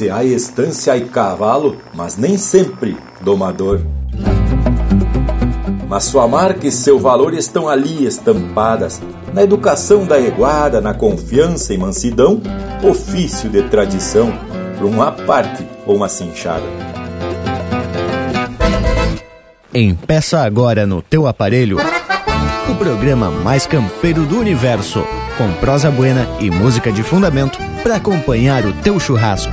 Se há estância e cavalo, mas nem sempre domador. Mas sua marca e seu valor estão ali estampadas, na educação da eguada, na confiança e mansidão, ofício de tradição, para uma parte ou uma cinchada. Empeça agora no teu aparelho o programa mais campeiro do universo, com prosa buena e música de fundamento para acompanhar o teu churrasco.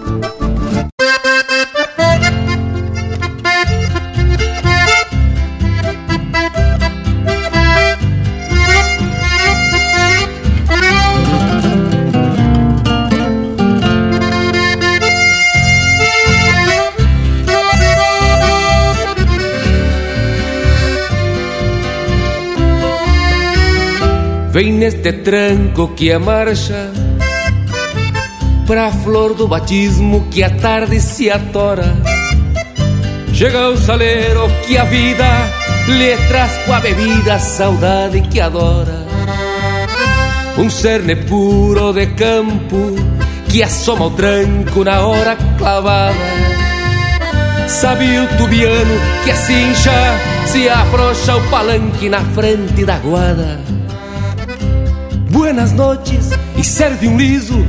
Vem neste tranco que a marcha Pra flor do batismo que a tarde se atora. Chega o saleiro que a vida lhe traz com a bebida a saudade que adora. Um cerne puro de campo que assoma o tranco na hora clavada. Sabe o tubiano que a cincha se afrouxa o palanque na frente da guada Buenas noches e serve um liso.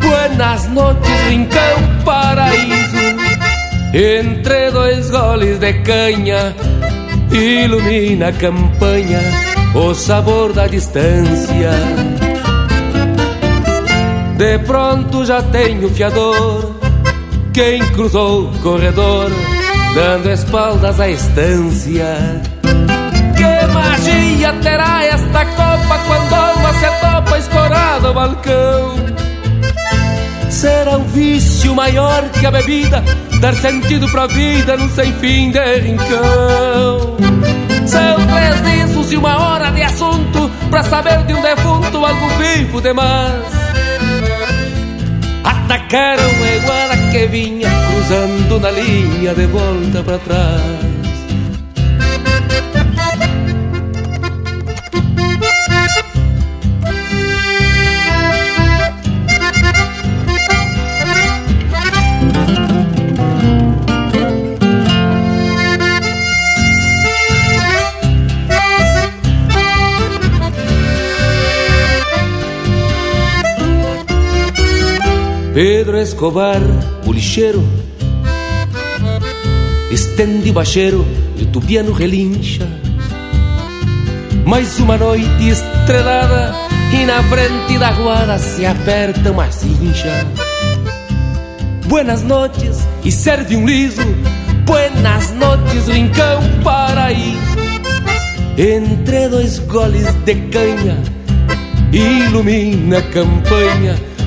Buenas noches, rincão paraíso. Entre dois goles de canha, ilumina a campanha o sabor da distância. De pronto já tenho fiador, quem cruzou o corredor, dando espaldas à estância. Que magia terá esta copa quando alma se topa escorada ao balcão? Será um vício maior que a bebida, dar sentido pra vida num sem fim de rincão. São três discos e uma hora de assunto pra saber de um defunto algo vivo demais. Atacaram a iguana que vinha cruzando na linha de volta pra trás. Pedro Escobar, o lixeiro. Estende o bacheiro e o tubiano relincha. Mais uma noite estrelada E na frente da guarda se aperta uma cincha. Buenas noches e serve um liso. Buenas noches, rincão paraíso. Entre dois goles de canha Ilumina a campanha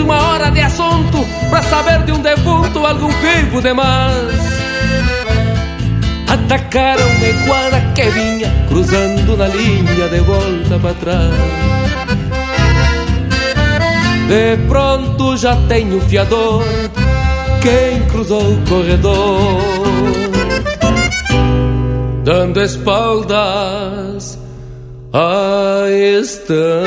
uma hora de assunto para saber de um defunto algum vivo demais. Atacaram me quadra que vinha cruzando na linha de volta para trás. De pronto já tenho fiador quem cruzou o corredor, dando espaldas à estância.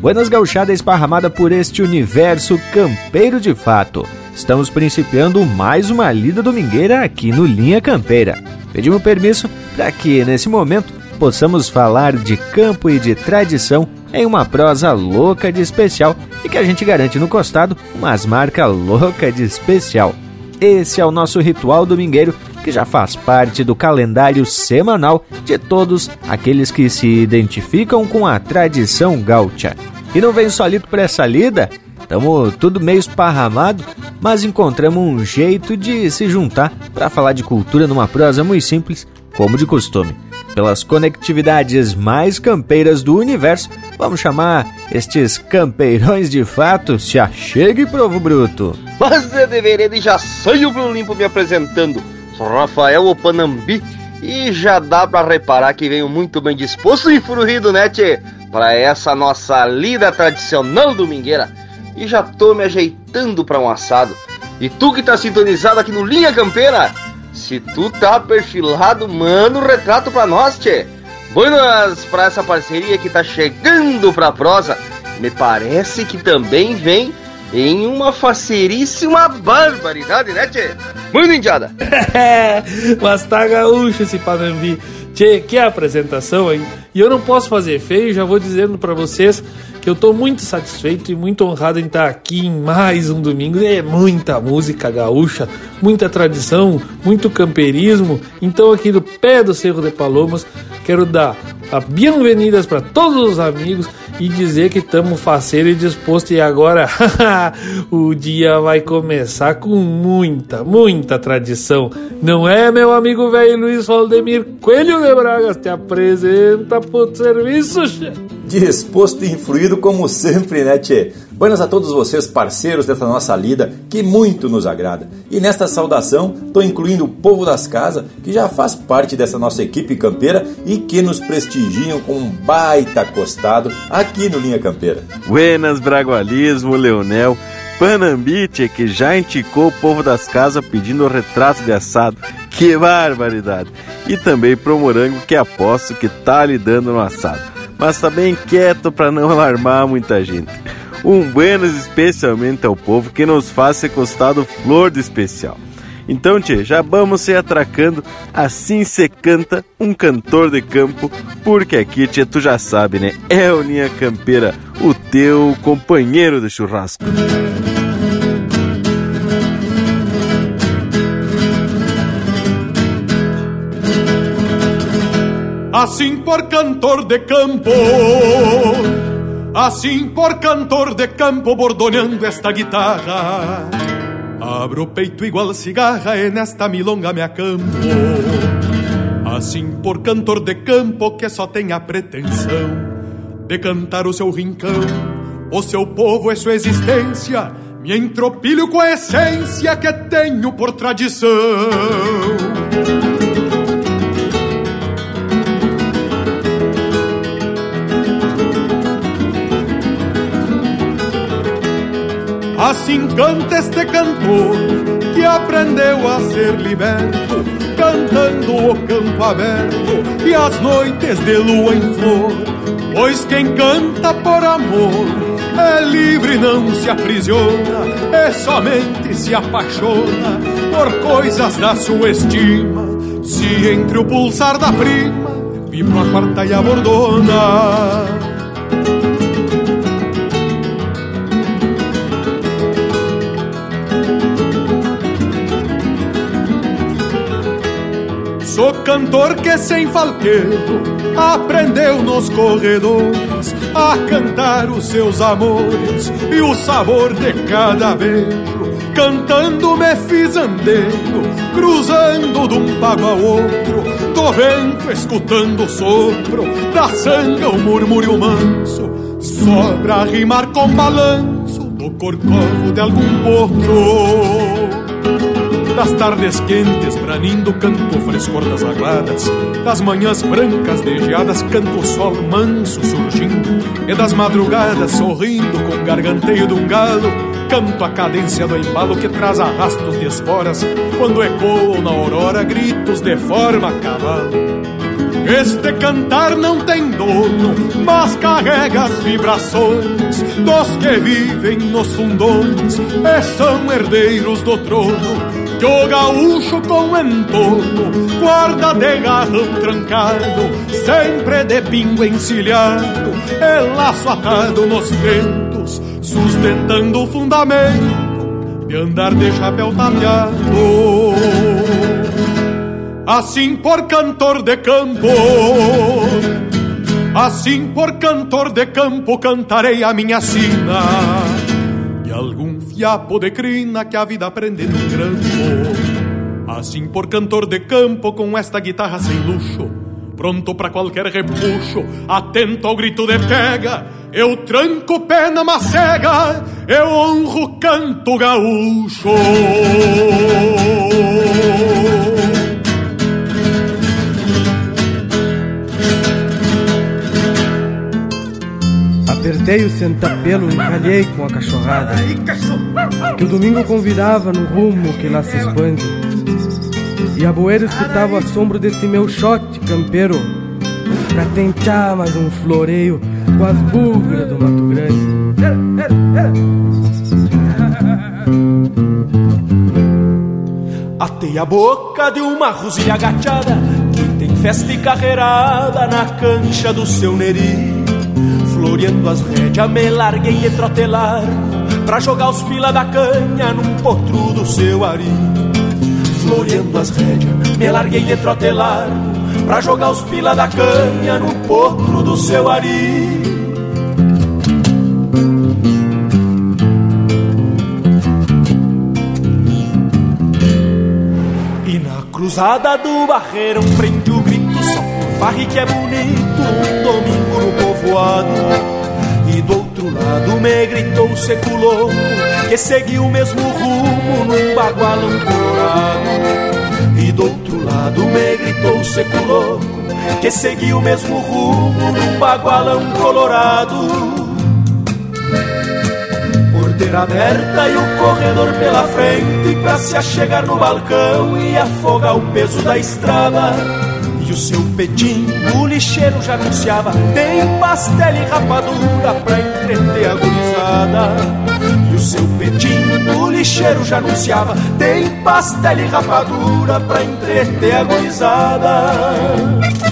Buenas gauchada esparramada por este universo campeiro de fato. Estamos principiando mais uma lida domingueira aqui no Linha Campeira. Pedimos permisso para que, nesse momento, possamos falar de campo e de tradição em uma prosa louca de especial e que a gente garante no costado umas marcas louca de especial. Esse é o nosso ritual domingueiro que já faz parte do calendário semanal de todos aqueles que se identificam com a tradição gaúcha. E não vem solito para essa lida? Tamo tudo meio esparramado, mas encontramos um jeito de se juntar para falar de cultura numa prosa muito simples, como de costume. Pelas conectividades mais campeiras do universo, vamos chamar estes campeirões de fato, se achegue, provo bruto. Mas eu deveria de já saio pro limpo me apresentando. Rafael Opanambi e já dá para reparar que venho muito bem disposto e fruído, né, tchê? Para essa nossa lida tradicional domingueira e já tô me ajeitando para um assado. E tu que tá sintonizado aqui no Linha Campeira, se tu tá perfilado, manda um retrato pra nós, tchê. Buenas pra essa parceria que tá chegando pra prosa. Me parece que também vem em uma faceríssima barbaridade, né, tchê? Muito indiada. Mas tá gaúcho esse Panambi. Tchê, que apresentação, hein? E eu não posso fazer feio, já vou dizendo para vocês que eu tô muito satisfeito e muito honrado em estar aqui em mais um domingo. É muita música gaúcha, muita tradição, muito camperismo. Então, aqui do pé do Cerro de Palomas, quero dar as bem-vindas para todos os amigos e dizer que estamos faceiro e disposto. E agora o dia vai começar com muita, muita tradição. Não é, meu amigo velho Luiz Valdemir Coelho de Bragas? Te apresenta pro serviço, chefe disposto e influído como sempre, né, Tchê? Buenas a todos vocês, parceiros dessa nossa lida, que muito nos agrada. E nesta saudação, estou incluindo o povo das casas, que já faz parte dessa nossa equipe campeira e que nos prestigiam com um baita acostado aqui no Linha Campeira. Buenas, Bragualismo, Leonel. Panambite, que já indicou o povo das casas pedindo retrato de assado. Que barbaridade! E também pro Morango, que aposto que tá lidando no assado mas tá bem quieto para não alarmar muita gente. Um buenos especialmente ao povo que nos faz ser costado flor de especial. Então, tchê, já vamos se atracando, assim se canta um cantor de campo, porque aqui, tchê, tu já sabe, né? É o Linha Campeira, o teu companheiro de churrasco. assim por cantor de campo, assim por cantor de campo, bordoneando esta guitarra. Abro o peito igual cigarra e nesta milonga me acampo. Assim por cantor de campo que só tem a pretensão de cantar o seu rincão, o seu povo e sua existência. Me entropilho com a essência que tenho por tradição. Assim canta este cantor que aprendeu a ser liberto, cantando o campo aberto e as noites de lua em flor. Pois quem canta por amor é livre, não se aprisiona, é somente se apaixona por coisas da sua estima. Se entre o pulsar da prima vibra a quarta e a bordona. Sou cantor que sem falqueiro aprendeu nos corredores a cantar os seus amores e o sabor de cada beijo. Cantando me fiz andeiro, cruzando de um pago ao outro, do vento escutando o sopro, da sanga o murmúrio manso, só pra rimar com balanço do corcovo de algum potro. Das tardes quentes, branindo, canto o frescor das aguadas. Das manhãs brancas de geadas, canto o sol manso surgindo. E das madrugadas, sorrindo com o garganteio de um galo, canto a cadência do embalo que traz arrastos de esporas. Quando ecoam na aurora gritos de forma a cavalo. Este cantar não tem dono, mas carrega as vibrações dos que vivem nos fundões e são herdeiros do trono que o gaúcho com entorno guarda de garrão trancado, sempre de pingo encilhado, e laço atado nos ventos, sustentando o fundamento de andar de chapéu tapeado. Assim por cantor de campo, assim por cantor de campo cantarei a minha sina e algum fiapo de crina que a vida prende num grampo. Assim por cantor de campo com esta guitarra sem luxo, pronto para qualquer repuxo, atento ao grito de pega, eu tranco pé na macega, eu honro canto gaúcho. Apertei o sentapelo e calhei com a cachorrada Que o domingo convidava no rumo que lá se expande. E a boeira escutava o assombro desse meu shot campeiro Pra tentar mais um floreio com as bugras do Mato Grande Atei a boca de uma rosilha agachada Que tem festa e carreirada na cancha do seu neri Floreando as rédeas, me larguei de trotelar Pra jogar os pila da canha num potro do seu ari. Floreando as rédeas, me larguei de trotelar Pra jogar os pila da canha num potro do seu ari. E na cruzada do barreirão prende o grito Só por farre que é bonito um domingo no povoado E do outro lado me gritou seco louco Que seguiu o mesmo rumo num bagualão colorado E do outro lado me gritou seco louco Que seguiu o mesmo rumo num bagualão colorado porteira aberta e o corredor pela frente pra se achegar no balcão e afogar o peso da estrada. E o seu pedim, o lixeiro já anunciava: tem pastel e rapadura pra entreter a gurizada. E o seu pedim, o lixeiro já anunciava: tem pastel e rapadura pra entreter a gurizada.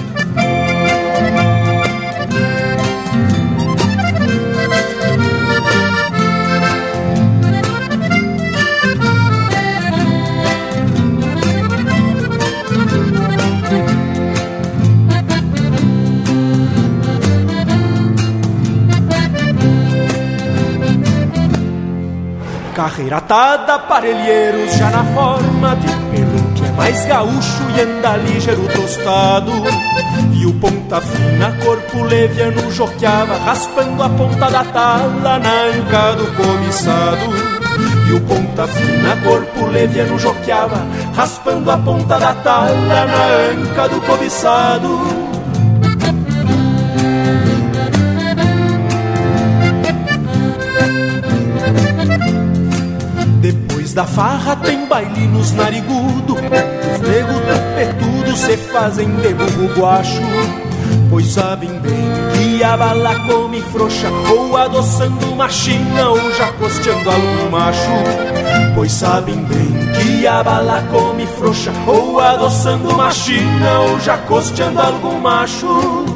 Carreira atada, parelheiros já na forma de pelo que é mais gaúcho e anda ligeiro tostado. E o ponta fina, corpo leviano joqueava, raspando a ponta da tala na anca do cobiçado. E o ponta fina, corpo leviano joqueava, raspando a ponta da tala na anca do cobiçado. Da farra tem baile nos narigudo. Os nego tupetudo se fazem de burro guacho. Pois sabem bem que a bala come frouxa Ou adoçando uma china ou já costeando algum macho. Pois sabem bem que a bala come frouxa Ou adoçando uma china ou já costeando algum macho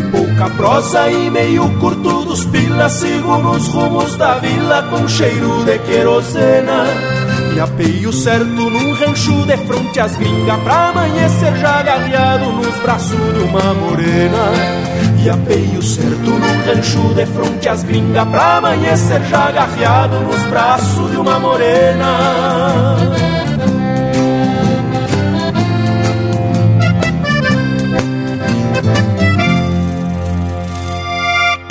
de pouca prosa e meio curto dos pilas Sigo nos rumos da vila com cheiro de querosena. E apeio certo num rancho de fronte às gringas Pra amanhecer já agarreado nos braços de uma morena. E apeio certo num rancho de fronte às gringas Pra amanhecer já agarreado nos braços de uma morena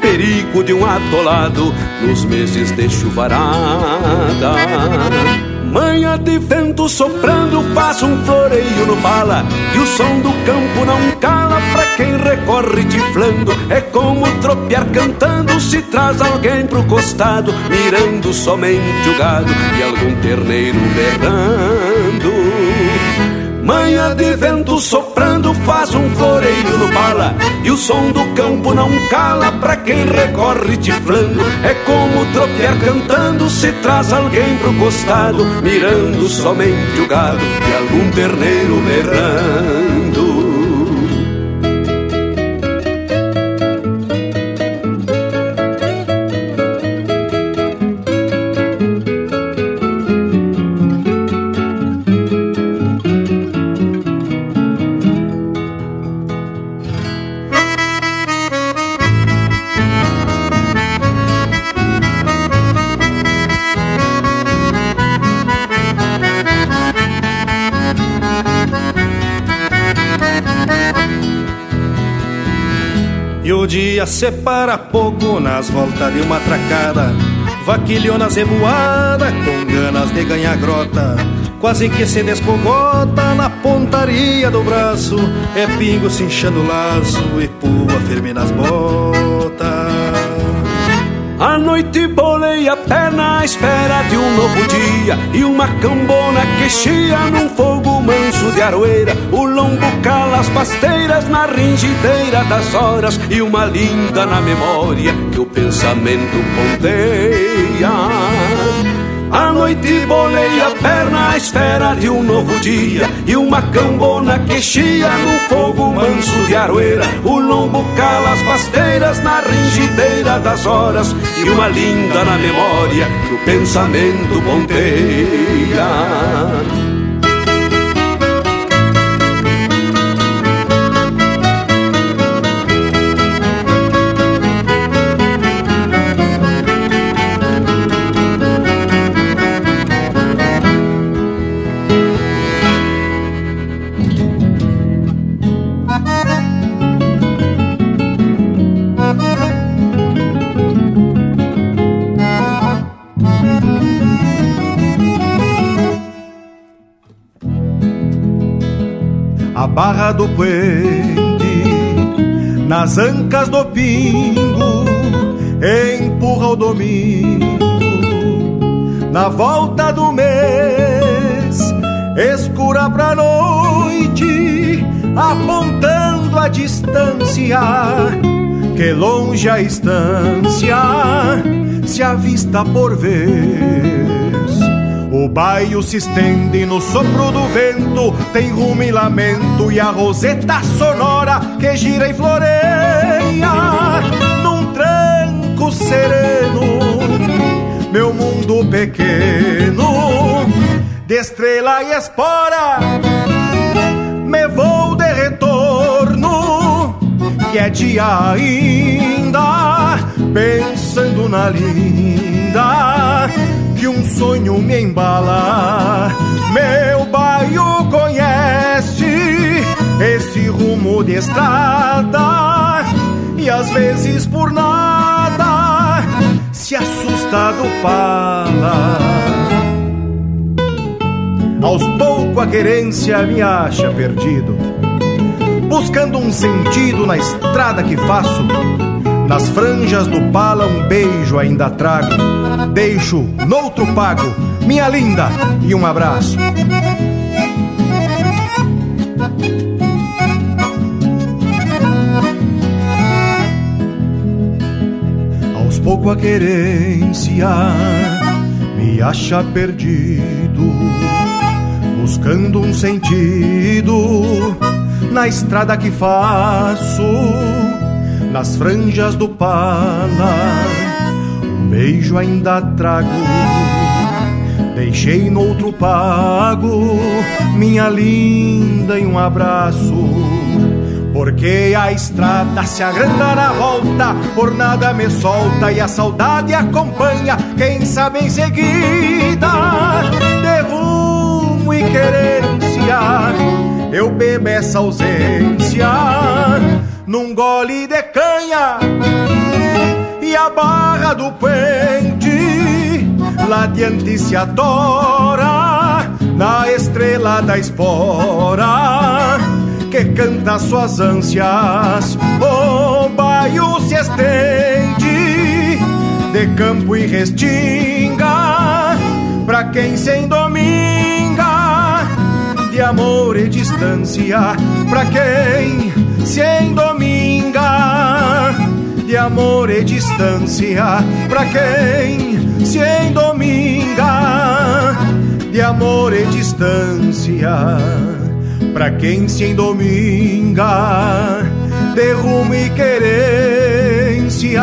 Perigo de um atolado nos meses de chuvarada Manha de vento soprando faz um floreio no pala E o som do campo não cala pra quem recorre tiflando. É como tropear cantando se traz alguém pro costado Mirando somente o gado e algum terneiro berrando. Manha de vento soprando faz um floreio no bala E o som do campo não cala pra quem recorre tiflando É como tropear cantando se traz alguém pro costado Mirando somente o gado e algum terneiro berrando separa pouco nas voltas de uma tracada. Vaquilhona zeboada com ganas de ganhar grota. Quase que se descogota na pontaria do braço. É pingo se inchando o laço e pua firme nas botas a noite bolei a perna à espera de um novo dia E uma cambona que chia num fogo manso de aroeira O lombo cala as pasteiras na ringideira das horas E uma linda na memória que o pensamento ponteia. A noite bolei a perna à espera de um novo dia E uma cambona que chia no fogo manso de aroeira. O lombo cala as pasteiras na ringideira das horas. E uma linda na memória que o pensamento ponteia do puente, nas ancas do pingo, empurra o domingo, na volta do mês, escura pra noite, apontando a distância, que longe a estância se avista por vez. O baio se estende no sopro do vento, tem rumo e lamento e a roseta sonora que gira e floreia num tranco sereno. Meu mundo pequeno, de estrela e espora, me vou de retorno, que é dia ainda, pensando na linda sonho me embala. Meu bairro conhece esse rumo de estrada e às vezes por nada se assusta do pala. Aos poucos a querência me acha perdido, buscando um sentido na estrada que faço nas franjas do pala um beijo ainda trago. Deixo noutro pago, minha linda, e um abraço. Aos pouco a querência me acha perdido, buscando um sentido na estrada que faço nas franjas do pala. Um beijo ainda trago, deixei no outro pago, minha linda, e um abraço. Porque a estrada se agranda na volta, por nada me solta e a saudade acompanha, quem sabe em seguida, de rumo e querência, eu bebo essa ausência num gole canha e a barra do pente lá diante se adora na estrela da espora que canta suas ânsias. O baio se estende de campo e restinga pra quem se endominga de amor e distância. Pra quem se endominga de amor e distância. Pra quem se endominga de amor e distância pra quem se endominga de rumo e querência.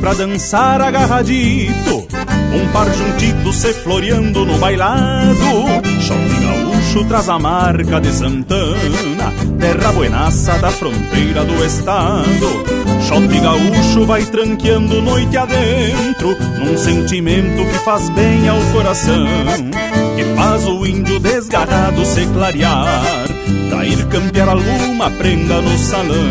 Pra dançar agarradito. Um par juntito se floreando no bailado. Shot gaúcho traz a marca de Santana Terra buenaça da fronteira do estado. Shot gaúcho vai tranqueando noite adentro Num sentimento que faz bem ao coração Que faz o índio desgarrado se clarear. Cair campear alguma prenda no salão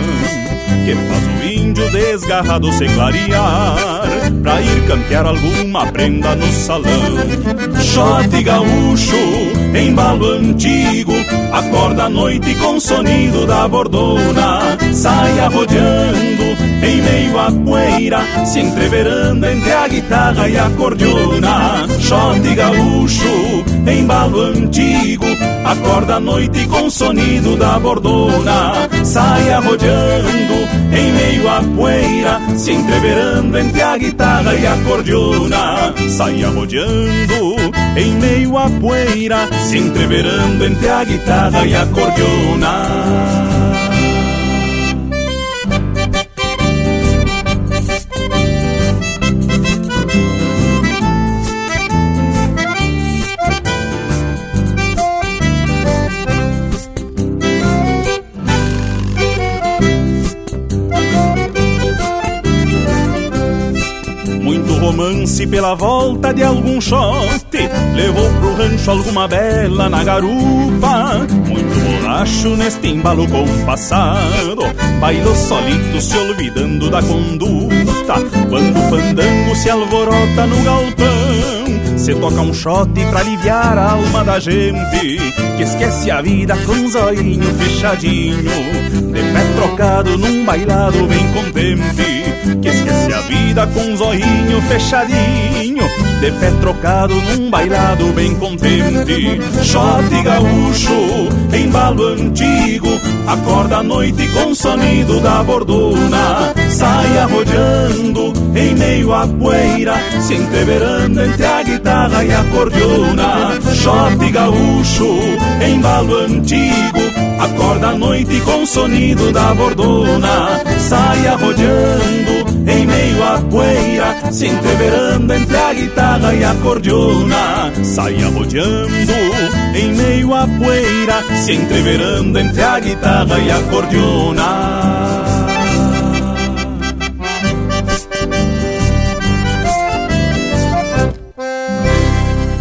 que faz o índio desgarrado se clarear Pra ir campear alguma prenda no salão. Shot gaúcho, embalo antigo Acorda à noite com o sonido da bordona. Sai arrodeando em meio à poeira Se entreverando entre a guitarra e a cordiona. Shot gaúcho, embalo antigo Acorda à noite com o sonido da bordona. Sai arrodeando em meio à poeira Se entreverando entre a guitarra e a cordiona Sai arrodeando em meio à poeira Se entreverando entre a guitarra e a cordiona romance pela volta de algum shot Levou pro rancho alguma bela na garupa. Muito bolacho neste embalo compassado Bailou solito se olvidando da conduta. Quando o fandango se alvorota no galpão Se toca um shot pra aliviar a alma da gente Que esquece a vida com um fechadinho De pé trocado num bailado bem contente Que esquece a vida com um zoinho fechadinho De pé trocado num bailado bem contente. Shot gaúcho, embalo antigo Acorda à noite com o sonido da bordona Sai arrodeando em meio à poeira Se entreverando entre a guitarra e a cordiona. Shot gaúcho, embalo antigo Acorda à noite com o sonido da bordona. Sai arrodeando em meio à poeira Se entreverando entre a guitarra e a cordiona Sai arrodeando em meio à poeira Se entreverando entre a guitarra e a cordiona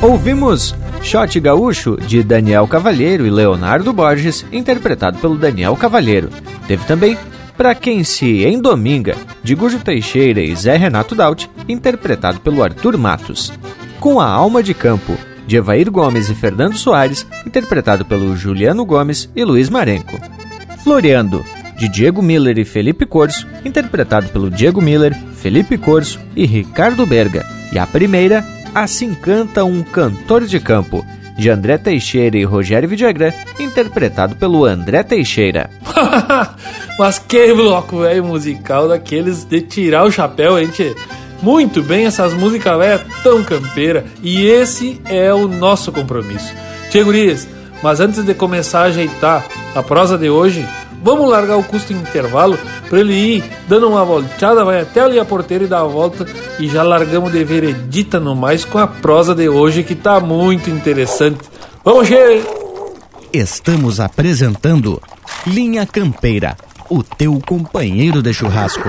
Ouvimos Shot Gaúcho, de Daniel Cavalheiro e Leonardo Borges, interpretado pelo Daniel Cavalheiro. Teve também Pra Quem Se Endominga, de Gujo Teixeira e Zé Renato Daut, interpretado pelo Arthur Matos. Com a Alma de Campo, de Evair Gomes e Fernando Soares, interpretado pelo Juliano Gomes e Luiz Marenco. Floreando, de Diego Miller e Felipe Corso, interpretado pelo Diego Miller, Felipe Corso e Ricardo Berga. E a primeira, Assim Canta um Cantor de Campo, de André Teixeira e Rogério Vidagrã, interpretado pelo André Teixeira. Mas que bloco velho musical daqueles de tirar o chapéu, tchê? Muito bem, essas músicas velhas tão campeira e esse é o nosso compromisso. Tchê, gurias, mas antes de começar a ajeitar a prosa de hoje, Vamos largar o custo em intervalo para ele ir dando uma volteada, vai até ali a porteira e dá a volta e já largamos de veredita no mais com a prosa de hoje que tá muito interessante. Vamos, Che! Estamos apresentando Linha Campeira, o teu companheiro de churrasco.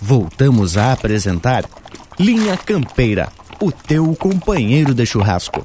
Voltamos a apresentar Linha Campeira, o teu companheiro de churrasco.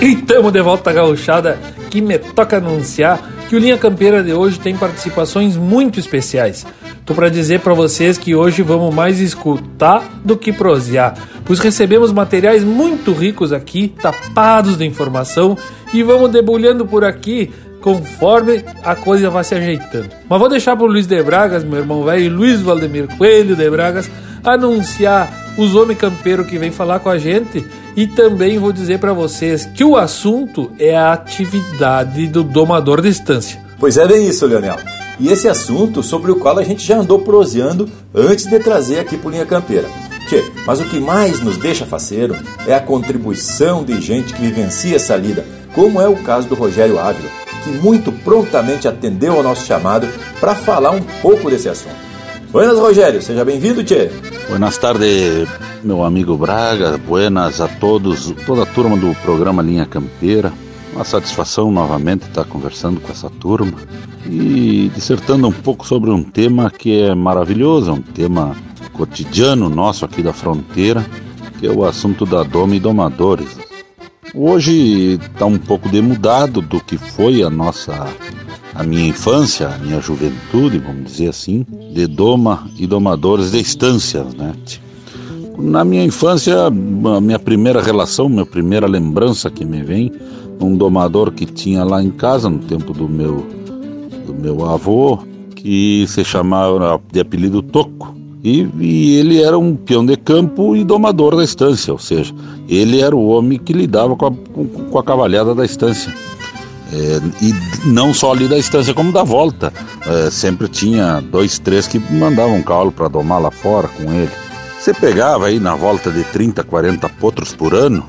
E tamo de volta gauchada que me toca anunciar que o Linha Campeira de hoje tem participações muito especiais. Tô para dizer para vocês que hoje vamos mais escutar do que prosear, pois recebemos materiais muito ricos aqui, tapados de informação, e vamos debulhando por aqui conforme a coisa vai se ajeitando. Mas vou deixar pro Luiz de Bragas, meu irmão velho, Luiz Valdemir Coelho de Bragas, anunciar os homens campeiros que vem falar com a gente e também vou dizer para vocês que o assunto é a atividade do domador de estância. Pois é bem isso, Leonel. E esse assunto sobre o qual a gente já andou proseando antes de trazer aqui pro Linha Campeira. Tchê, mas o que mais nos deixa faceiro é a contribuição de gente que vivencia essa lida, como é o caso do Rogério Ávila, que muito prontamente atendeu ao nosso chamado para falar um pouco desse assunto. Buenas, Rogério, seja bem-vindo, Tchê. Buenas tardes, meu amigo Braga, buenas a todos, toda a turma do programa Linha Campeira. Uma satisfação novamente estar conversando com essa turma e dissertando um pouco sobre um tema que é maravilhoso, um tema cotidiano nosso aqui da fronteira, que é o assunto da doma e domadores. Hoje está um pouco demudado do que foi a nossa a minha infância, a minha juventude, vamos dizer assim, de doma e domadores de estâncias, né? Na minha infância, a minha primeira relação, minha primeira lembrança que me vem, um domador que tinha lá em casa no tempo do meu do meu avô, que se chamava de apelido Toco. E, e, ele era um peão de campo e domador da estância, ou seja, ele era o homem que lidava com a, com, a cavalhada da estância. É, e não só ali da estância, como da volta. É, sempre tinha dois, três que mandavam cavalo para domar lá fora com ele. Você pegava aí na volta de 30, 40 potros por ano,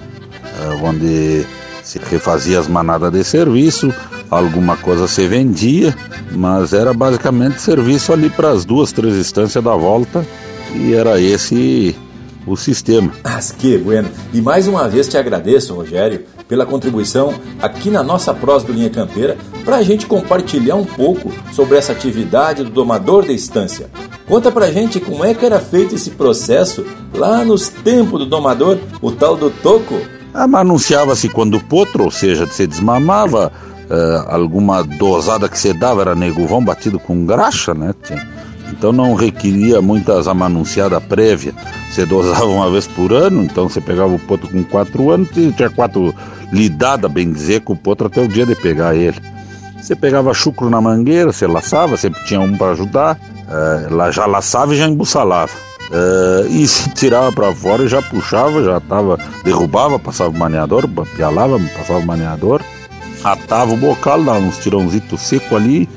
é, onde se refazia as manadas de serviço, alguma coisa se vendia, mas era basicamente serviço ali para as duas, três instâncias da volta e era esse o sistema. Mas que bueno! E mais uma vez te agradeço, Rogério, pela contribuição aqui na nossa prosa do Linha Campeira para a gente compartilhar um pouco sobre essa atividade do domador de estância. Conta pra gente como é que era feito esse processo lá nos tempos do domador, o tal do toco. Ah, mas anunciava-se quando o potro, ou seja, se desmamava, uh, alguma dosada que se dava era neguvão batido com graxa, né? Então não requeria muitas amanunciadas prévia. Você dosava uma vez por ano, então você pegava o potro com quatro anos, tinha quatro lidadas, bem dizer, com o potro até o dia de pegar ele. Você pegava chucro na mangueira, você laçava, sempre tinha um para ajudar, uh, já laçava e já embussalava. Uh, e se tirava para fora e já puxava, já tava, derrubava, passava o maneador, pialava, passava o maneador, atava o bocal, dava uns tirãozitos seco ali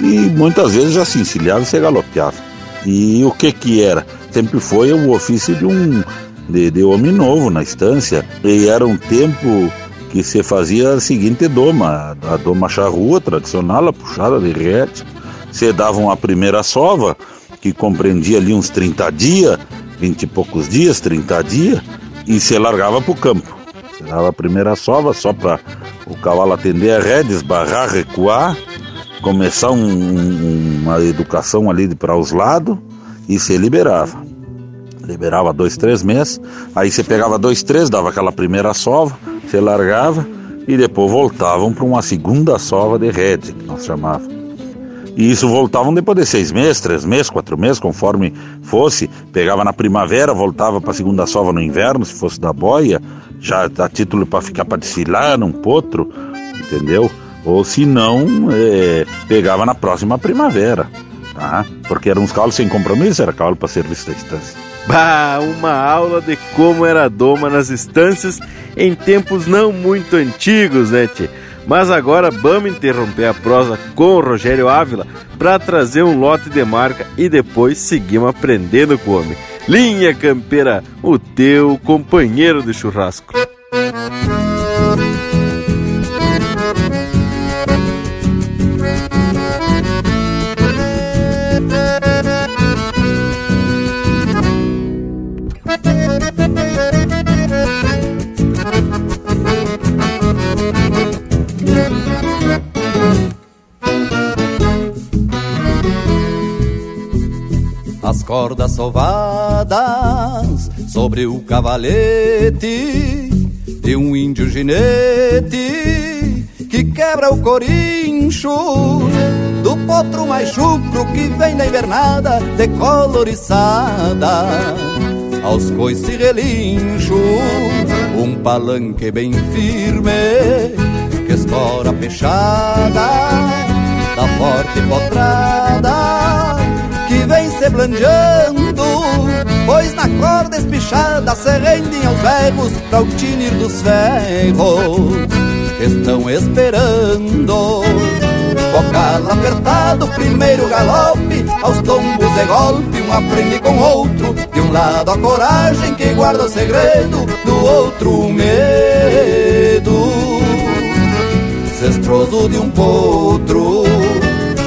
e muitas vezes já se encilhava e se galopeava. E o que que era? sempre foi o ofício de um de, de homem novo na estância. E era um tempo que se fazia a seguinte doma, a doma charrua tradicional, a puxada de rete. Se davam a primeira sova, que compreendia ali uns 30 dias, 20 e poucos dias, 30 dias, e se largava para o campo. Se dava a primeira sova só para o cavalo atender a rede, esbarrar, recuar, começar um, uma educação ali para os lados e se liberava. Liberava dois, três meses, aí você pegava dois, três, dava aquela primeira sova, você largava e depois voltavam para uma segunda sova de rede, que nós chamávamos. E isso voltavam depois de seis meses, três meses, quatro meses, conforme fosse. Pegava na primavera, voltava para a segunda sova no inverno, se fosse da boia, já a título para ficar para desfilar num potro, entendeu? Ou se não, é, pegava na próxima primavera, tá? Porque eram uns cavalos sem compromisso, era cavalo para serviço da estância. Bah, uma aula de como era a doma nas estâncias em tempos não muito antigos, né, tchê? Mas agora vamos interromper a prosa com o Rogério Ávila para trazer um lote de marca e depois seguimos aprendendo com o homem. Linha Campeira, o teu companheiro de churrasco. As cordas sovadas sobre o cavalete de um índio ginete que quebra o corincho do potro mais chucro que vem da invernada decoloriçada aos coice e relincho um palanque bem firme que escora fechada da forte potrada se blandeando Pois na corda espichada se rendem aos berros Pra o tinir dos ferros estão esperando. Bocal apertado, primeiro galope Aos tombos de golpe, um aprende com outro De um lado a coragem que guarda o segredo Do outro o medo Cestroso de um potro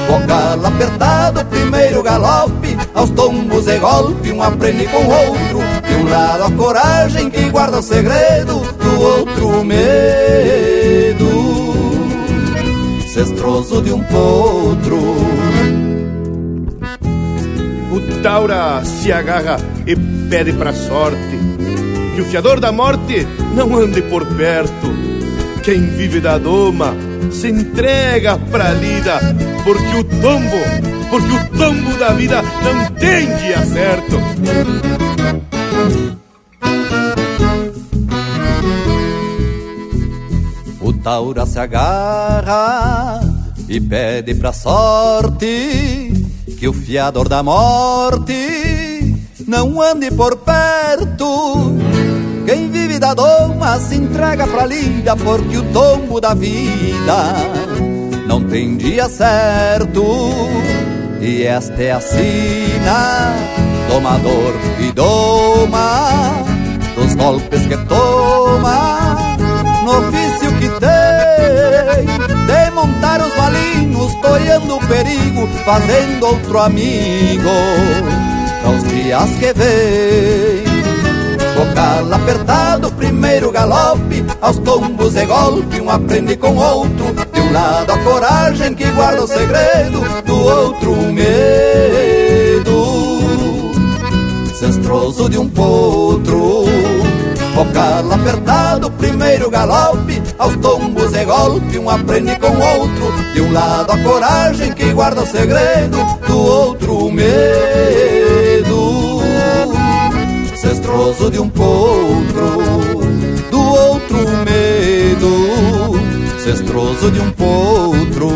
Bocal apertado, primeiro galope Aos tombos e golpe, um aprende com o outro De um lado a coragem que guarda o segredo Do outro o medo Cestroso de um potro. O Taura se agarra e pede pra sorte Que o fiador da morte não ande por perto. Quem vive da doma se entrega pra lida, porque o tombo, porque o tombo da vida não tem dia certo. O Taura se agarra e pede pra sorte que o fiador da morte não ande por perto. Doma se entrega pra lida porque o tombo da vida não tem dia certo. E esta é a sina, domador e doma, dos golpes que toma, no ofício que tem, de montar os malinhos, toiando o perigo, fazendo outro amigo, para os dias que vem. Bocal apertado, primeiro galope, aos tombos e golpe, um aprende com outro. De um lado a coragem que guarda o segredo, do outro o medo. Cestroso de um potro. Bocal apertado, primeiro galope, aos tombos e golpe, um aprende com outro. De um lado a coragem que guarda o segredo, do outro o medo cestroso de um potro, do outro medo, cestroso de um potro.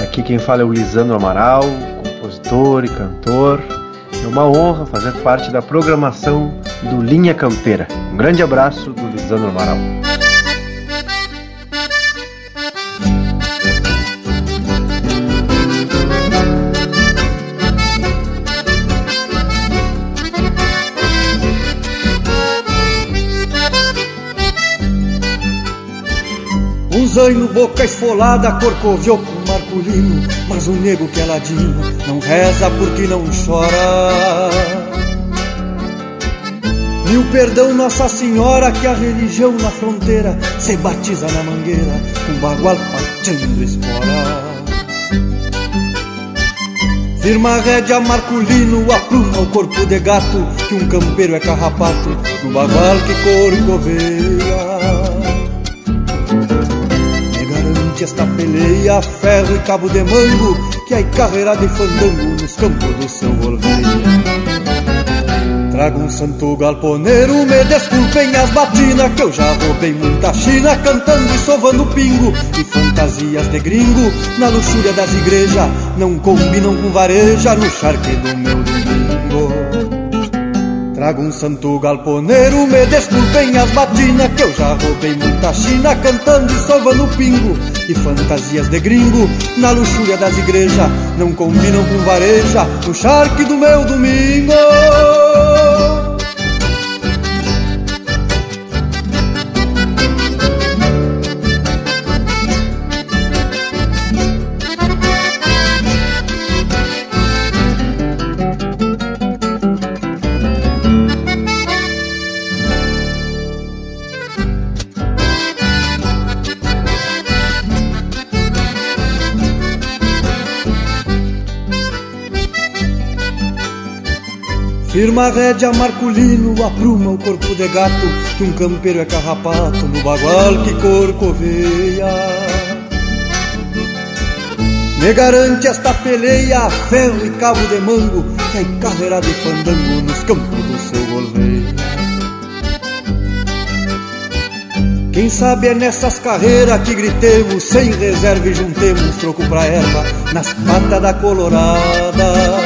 Aqui quem fala é o Lisandro Amaral, compositor e cantor. É uma honra fazer parte da programação do Linha Campeira. Um grande abraço do Lisandro Amaral. Um zaino, boca esfolada, corcoviou com marculino Mas o nego que é ladino não reza porque não chora. Mil perdão Nossa Senhora que a religião na fronteira Se batiza na mangueira com bagual pateando espora. Firma a rédea Marculino, apruma o corpo de gato Que um campeiro é carrapato no bagual que corcoveia esta peleia, ferro e cabo de mango, que aí carreira de fandango nos campos do seu golveia. Trago um santo galponeiro, me desculpem as batinas, que eu já roubei muita china, cantando e sovando pingo, e fantasias de gringo, na luxúria das igrejas, não combinam com vareja, no charque do meu domingo. Trago um santo galponeiro, me desculpem as batinas Que eu já roubei muita china cantando e sovando pingo E fantasias de gringo na luxúria das igrejas. Não combinam com vareja no charque do meu domingo Firma a rédea Marculino, apruma o corpo de gato Que um campeiro é carrapato no bagual que corcoveia. Me garante esta peleia, ferro e cabo de mango Que é carreira de fandango nos campos do seu golveia Quem sabe é nessas carreiras que gritemos Sem reserva e juntemos troco pra erva Nas patas da colorada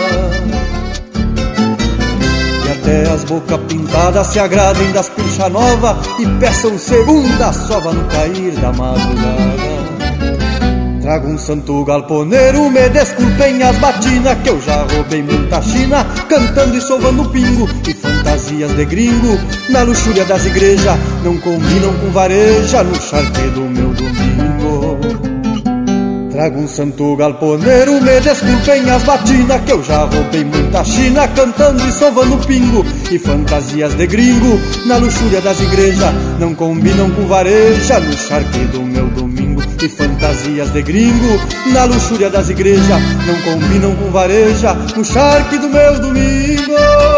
até as bocas pintadas se agradem das pincha nova e peçam segunda sova no cair da madrugada. Trago um santo galponeiro, me desculpem as batinas Que eu já roubei muita china Cantando e sovando pingo E fantasias de gringo Na luxúria das igrejas Não combinam com vareja No charque do meu domingo Trago um santo galponeiro, me desculpem as batinas Que eu já roubei muita china Cantando e sovando pingo E fantasias de gringo Na luxúria das igrejas Não combinam com vareja No charque do meu domingo E fantasias de gringo Na luxúria das igrejas Não combinam com vareja No charque do meu domingo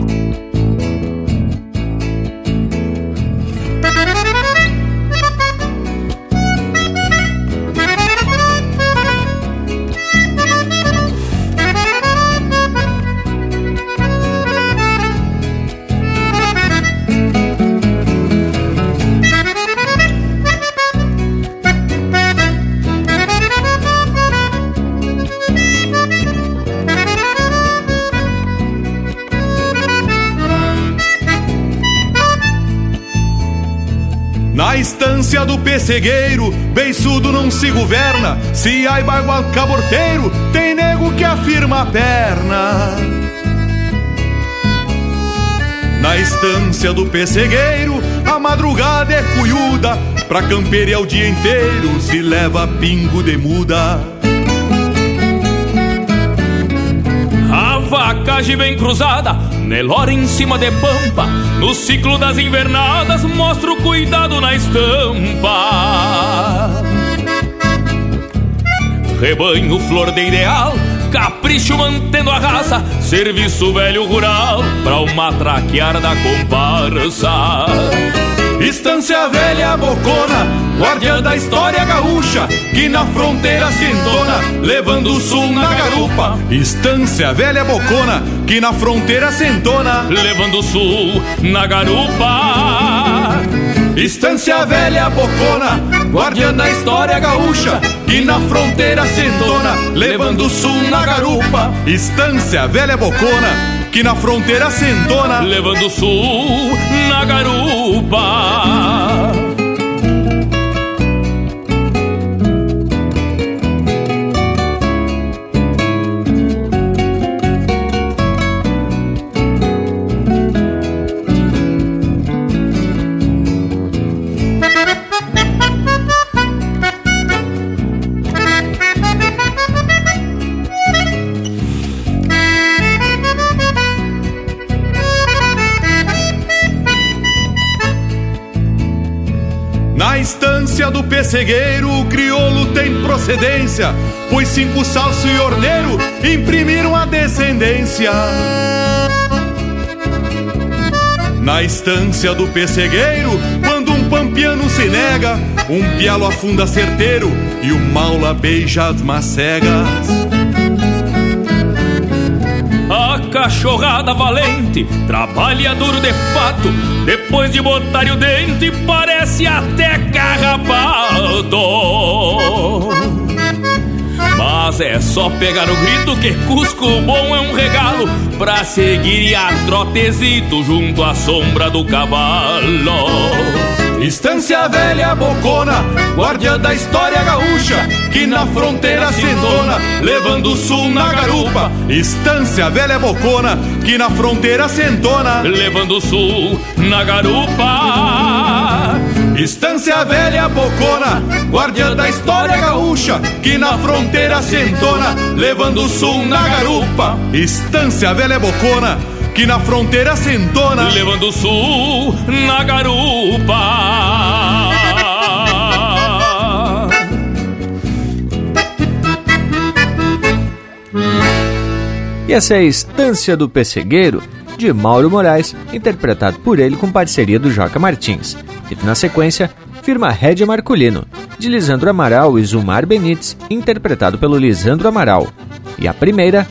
Estância do pessegueiro, beiçudo não se governa. Se há bagual caborteiro, tem nego que afirma a perna. Na estância do pessegueiro, a madrugada é cuiuda. Pra campeira o dia inteiro, se leva pingo de muda. A vacagem bem cruzada, Nelora em cima de pampa No ciclo das invernadas Mostra o cuidado na estampa. Rebanho flor de ideal Capricho mantendo a raça Serviço velho rural Pra o matraquear da comparsa. Estância velha bocona guardiã da história gaúcha, que na fronteira se entona, levando o sul na garupa. Estância velha bocona, que na fronteira se entona, levando o sul na garupa. Estância velha bocona, guardiã da história gaúcha, que na fronteira se entona, levando o sul na garupa. Estância velha bocona, que na fronteira se entona, levando o sul na garupa. Pessegueiro, o crioulo tem procedência, pois cinco salso e orneiro imprimiram a descendência. Na estância do pessegueiro, quando um pampiano se nega, um pialo afunda certeiro e o maula beija as macegas. A cachorrada valente trabalha duro de fato, depois de botar o dente, parece até carrapato. Mas é só pegar o grito que Cusco bom é um regalo pra seguir a trotezito junto à sombra do cavalo. Estância velha bocona, guardiã da história gaúcha, que na fronteira se entona, levando o sul na garupa. Estância velha bocona, que na fronteira se entona, levando o sul na garupa. Estância velha bocona, guardiã da história gaúcha, que na fronteira se entona, levando o sul na garupa. Estância velha bocona, que na fronteira se entona, levando o sul na garupa. E essa é a Estância do Pessegueiro, de Mauro Moraes, interpretado por ele com parceria do Joca Martins. E na sequência, Firma Rédia Marculino, de Lisandro Amaral e Zumar Benites, interpretado pelo Lisandro Amaral. E a primeira,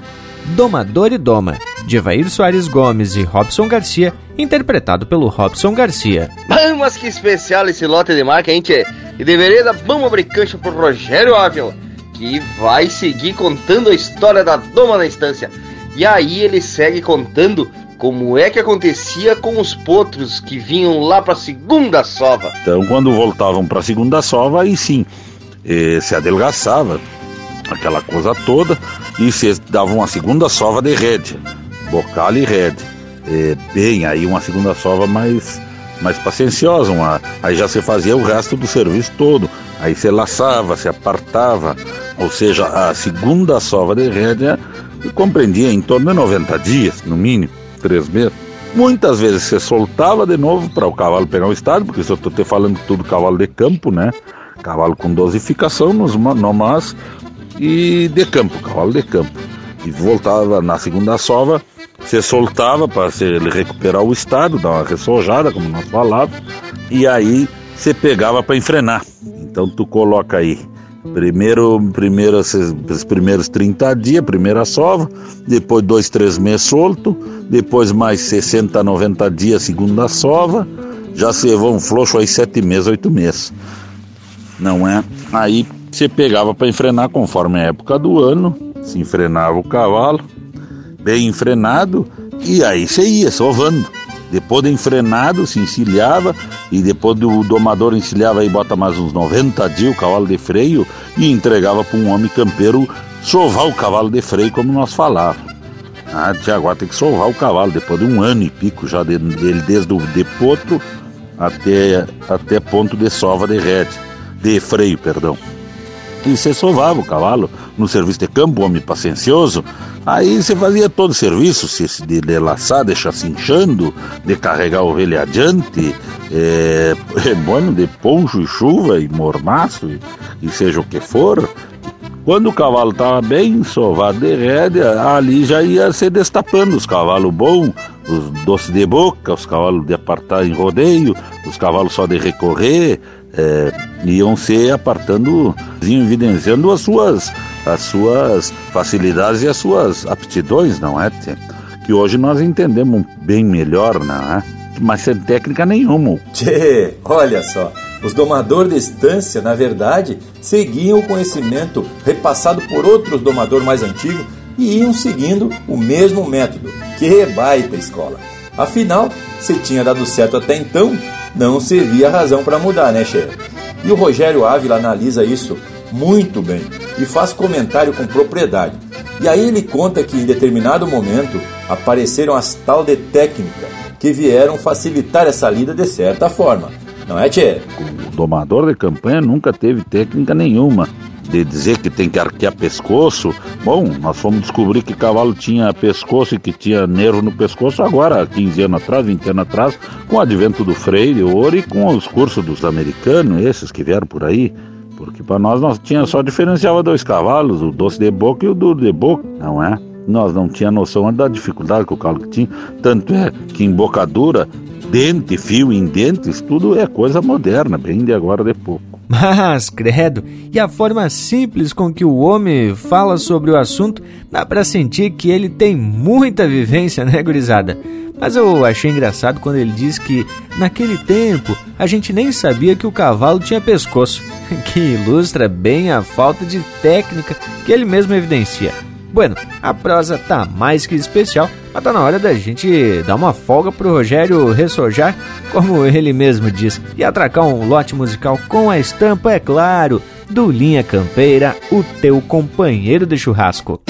Domador e Doma, de Evair Soares Gomes e Robson Garcia, interpretado pelo Robson Garcia. Mas que especial esse lote de marca, hein, tchê? E deveria dar vamos cancha pro Rogério Ávila, que vai seguir contando a história da Doma na Estância. E aí ele segue contando como é que acontecia com os potros que vinham lá para a segunda sova. Então, quando voltavam para a segunda sova, aí sim, eh, se adelgaçava, aquela coisa toda, e se dava uma segunda sova de rédea, bocal e rédea. É, bem, aí uma segunda sova mais, mais pacienciosa, uma, aí já se fazia o resto do serviço todo. Aí se laçava, se apartava, ou seja, a segunda sova de rédea compreendia em torno de 90 dias, no mínimo, três meses. Muitas vezes você soltava de novo para o cavalo pegar o estado, porque se eu estou te falando tudo cavalo de campo, né? Cavalo com dosificação nos, no mas e de campo, cavalo de campo. E voltava na segunda sova, você soltava para ele recuperar o estado, dar uma ressojada, como nós falávamos, e aí você pegava para enfrenar. Então tu coloca aí Primeiro, primeiro esses primeiros 30 dias, primeira sova, depois dois, três meses solto, depois mais 60, 90 dias, segunda sova, já se vão floxo aí sete meses, oito meses. Não é? Aí você pegava para enfrenar conforme a época do ano, se enfrenava o cavalo, bem enfrenado, e aí você ia sovando. Depois de enfrenado, se encilhava, e depois do domador encilhava e bota mais uns 90 dias o cavalo de freio e entregava para um homem campeiro sovar o cavalo de freio, como nós falávamos. Ah, agora tem que sovar o cavalo, depois de um ano e pico já dele, desde o de potro até, até ponto de sova de rede, de freio, perdão e você sovava o cavalo no serviço de campo, homem paciencioso. Aí você fazia todo o serviço, se de, de laçar, deixar cinchando, de carregar a ovelha adiante, é, é bueno, de poncho e chuva e mormaço, e, e seja o que for. Quando o cavalo estava bem sovado de rédea, ali já ia se destapando os cavalos bons, os doces de boca, os cavalos de apartar em rodeio, os cavalos só de recorrer, é, iam se apartando, evidenciando as suas, as suas facilidades e as suas aptidões, não é? Que hoje nós entendemos bem melhor, não é? Mas sem técnica nenhuma. Tchê, olha só. Os domadores de estância, na verdade, seguiam o conhecimento repassado por outros domadores mais antigos e iam seguindo o mesmo método. Que baita escola! Afinal, se tinha dado certo até então, não servia razão para mudar, né, chefe? E o Rogério Ávila analisa isso muito bem e faz comentário com propriedade. E aí ele conta que em determinado momento apareceram as tal de técnica que vieram facilitar essa lida de certa forma. Não é, Tchê? O domador de campanha nunca teve técnica nenhuma de dizer que tem que arquear pescoço. Bom, nós fomos descobrir que cavalo tinha pescoço e que tinha nervo no pescoço agora, 15 anos atrás, 20 anos atrás, com o advento do freio de ouro e com os cursos dos americanos, esses que vieram por aí. Porque para nós nós tinha só diferenciava dois cavalos, o doce de boca e o duro de boca, não é? Nós não tinha noção da dificuldade que o cavalo tinha. Tanto é que em bocadura, dente, fio em dentes, tudo é coisa moderna, bem de agora de pouco. Mas, credo, e a forma simples com que o homem fala sobre o assunto, dá para sentir que ele tem muita vivência, né, gurizada? Mas eu achei engraçado quando ele diz que naquele tempo a gente nem sabia que o cavalo tinha pescoço, que ilustra bem a falta de técnica que ele mesmo evidencia. Bueno, a prosa tá mais que especial, mas tá na hora da gente dar uma folga pro Rogério ressojar, como ele mesmo diz, e atracar um lote musical com a estampa, é claro, do Linha Campeira, o teu companheiro de churrasco.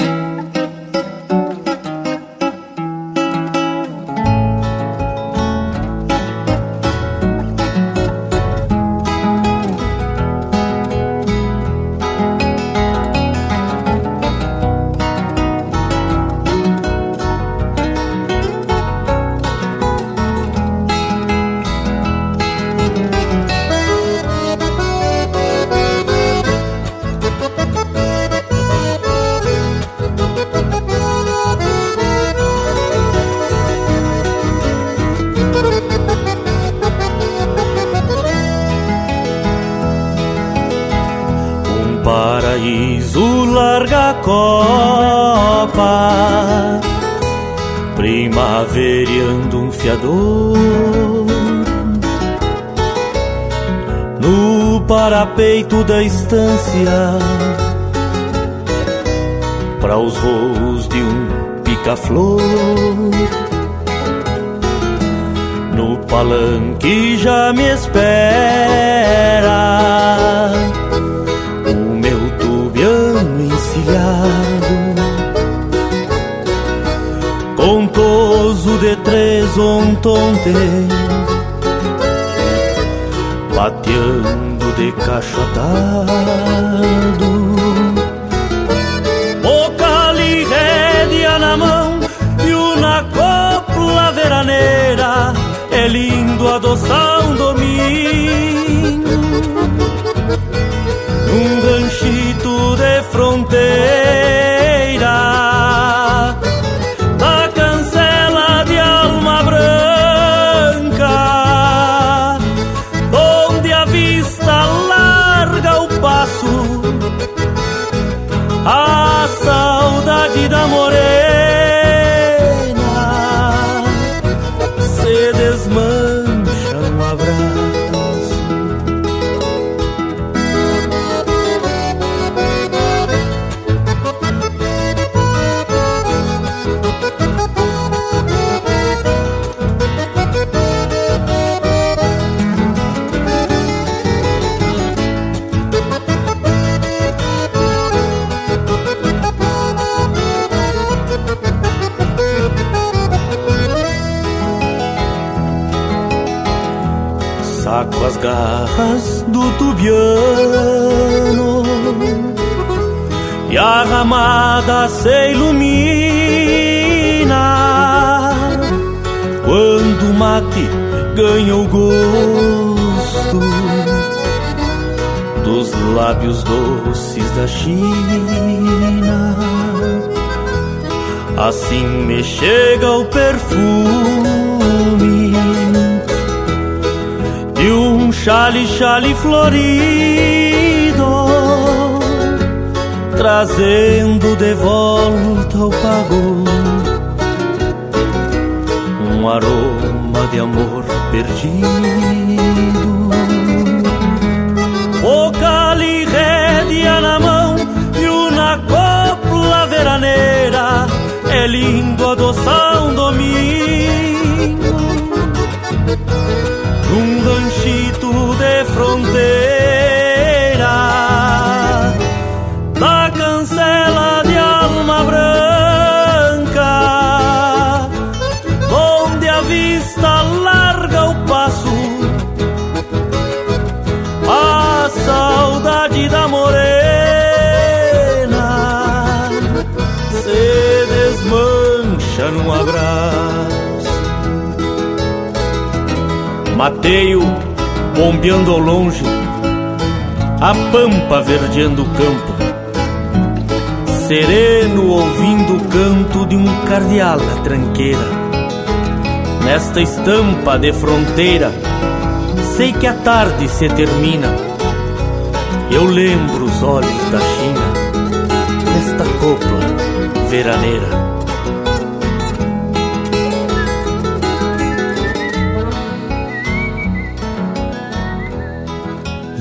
Peito da estância para os voos de um pica-flor. No palanque já me espera ontontes, bateando de cachotado Bocal e rédea na mão e uma copla veraneira. É lindo adoçar um domingo. Num com as garras do tubiano e a ramada se ilumina quando o mate ganha o gosto dos lábios doces da China. Assim me chega o perfume chale, chale florido, trazendo de volta o pago um aroma de amor perdido. O cali rédea na mão e uma copla veraneira. É lindo adoçar um domingo num ranchito de fronteira Mateio bombeando ao longe, a pampa verdeando o campo, sereno ouvindo o canto de um cardeal na tranqueira. Nesta estampa de fronteira, sei que a tarde se termina. Eu lembro os olhos da China, nesta copla veraneira.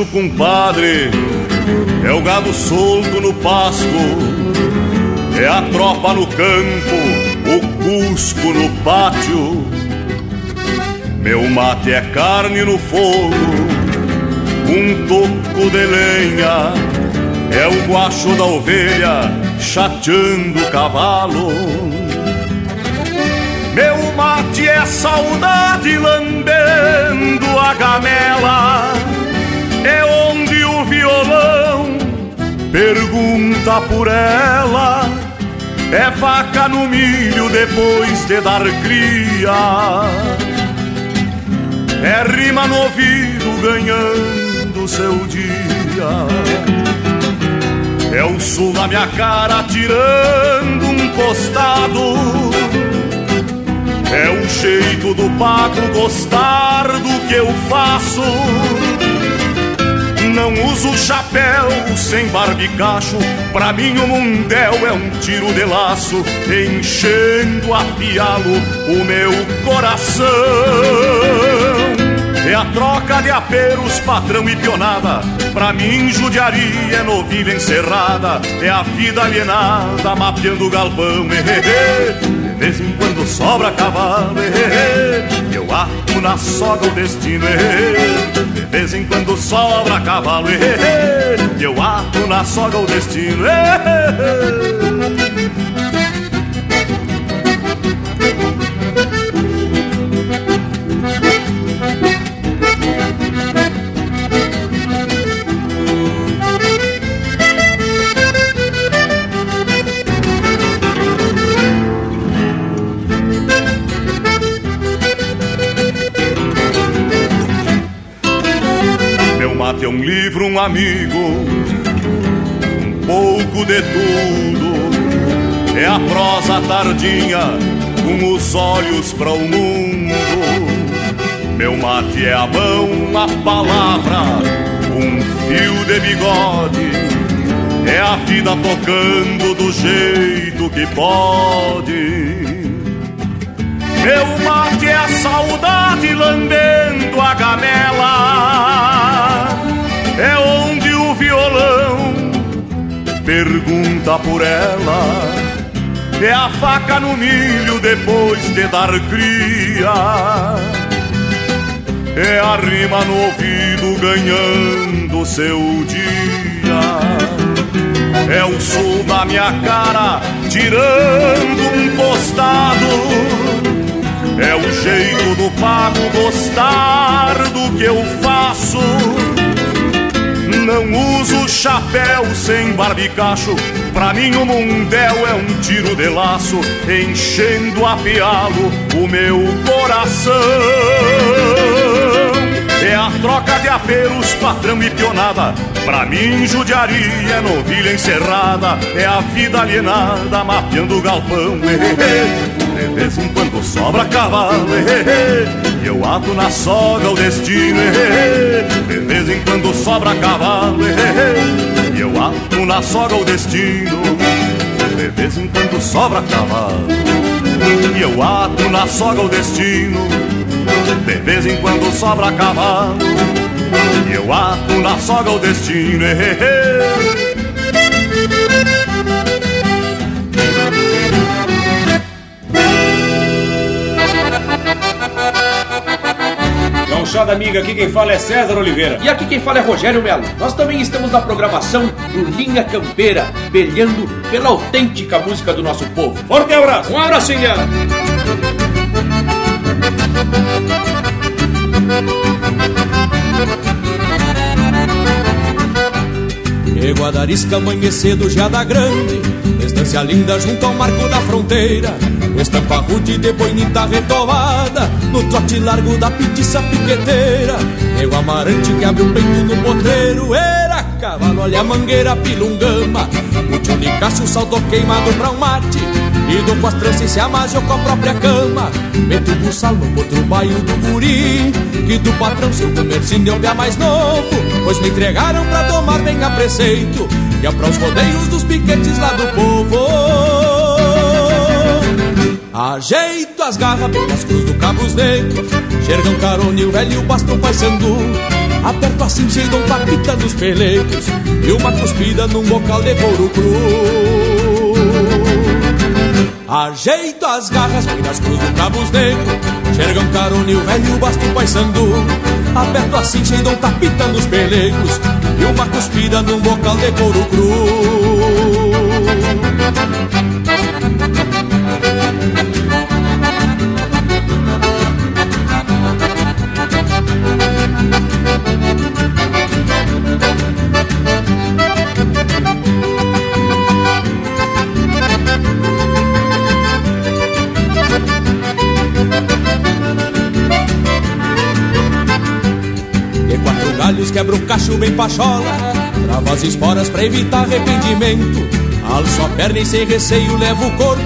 Rancho, compadre. É o gado solto no pasto. É a tropa no campo, o cusco no pátio. Meu mate é carne no fogo, um toco de lenha. É o guacho da ovelha chateando o cavalo. Meu mate é saudade lambendo a gamela. É onde o violão pergunta por ela. É vaca no milho depois de dar cria. É rima no ouvido ganhando seu dia. É o sul na minha cara tirando um costado. É o jeito do pago gostar do que eu faço. Não uso chapéu sem barbicacho. Pra mim o mundel é um tiro de laço, enchendo a pialo o meu coração. É a troca de aperos, patrão e pionada. Pra mim, judiaria é novilha encerrada. É a vida alienada, mapeando o galpão. De vez em quando sobra cavalo. Eu ato na soga o destino. Vez em quando sobra cavalo. Eu ato na soga o destino. um amigo, um pouco de tudo. É a prosa tardinha, com os olhos para o mundo. Meu mate é a mão, a palavra, um fio de bigode. É a vida tocando do jeito que pode. Meu mate é a saudade lambendo a gamela. É onde o violão pergunta por ela. É a faca no milho depois de dar cria. É a rima no ouvido ganhando seu dia. É o sol da minha cara tirando um postado. É o jeito do pago gostar do que eu faço. Não uso chapéu sem barbicacho. Pra mim o mundel é um tiro de laço, enchendo a pialo o meu coração. É a troca de apelos, patrão e pionada. Pra mim, judiaria é novilha encerrada. É a vida alienada, mapeando o galpão. Vez em quando sobra cavalo. E eu ato na soga o destino. De vez em quando sobra cavalo. E eu ato na soga o destino. De vez em quando sobra cavalo. E eu ato na soga o destino. De vez em quando sobra cavalo E eu ato na soga o destino Gauchada amiga, aqui quem fala é César Oliveira. E aqui quem fala é Rogério Melo. Nós também estamos na programação do Linha Campeira, belhando pela autêntica música do nosso povo. Forte abraço! Um abracinho! E Guadarisca amanhecedo já da grande Estância linda junto ao marco da fronteira. Estampa rude de boinita retovada. No trote largo da petiça piqueteira. Nego amarante que abre o peito no potreiro. Era cavalo, olha a mangueira pilungama. O tio Nicásio saltou queimado pra um mate. E do com as se amajou com a própria cama. Meto o buçal no potro baio do guri. Que do patrão seu comercinho deu pé mais novo. Pois me entregaram pra tomar bem a preceito E é pra os rodeios dos piquetes lá do povo. Ajeito as garras bem nas cruz do Cabos Negros Xergão carone, o velho bastão paissandu Aperto assim, cheio de um papita nos pelecos E uma cuspida num bocal de couro cru. Ajeito as garras bem nas cruz do Cabos Negros Xergão carone, o velho bastão paissandu Aperto assim, cheio de um tapita nos pelecos E uma cuspida num bocal de couro cru quebra o cacho bem pachola Trava as esporas pra evitar arrependimento. Alço a perna e sem receio levo o corpo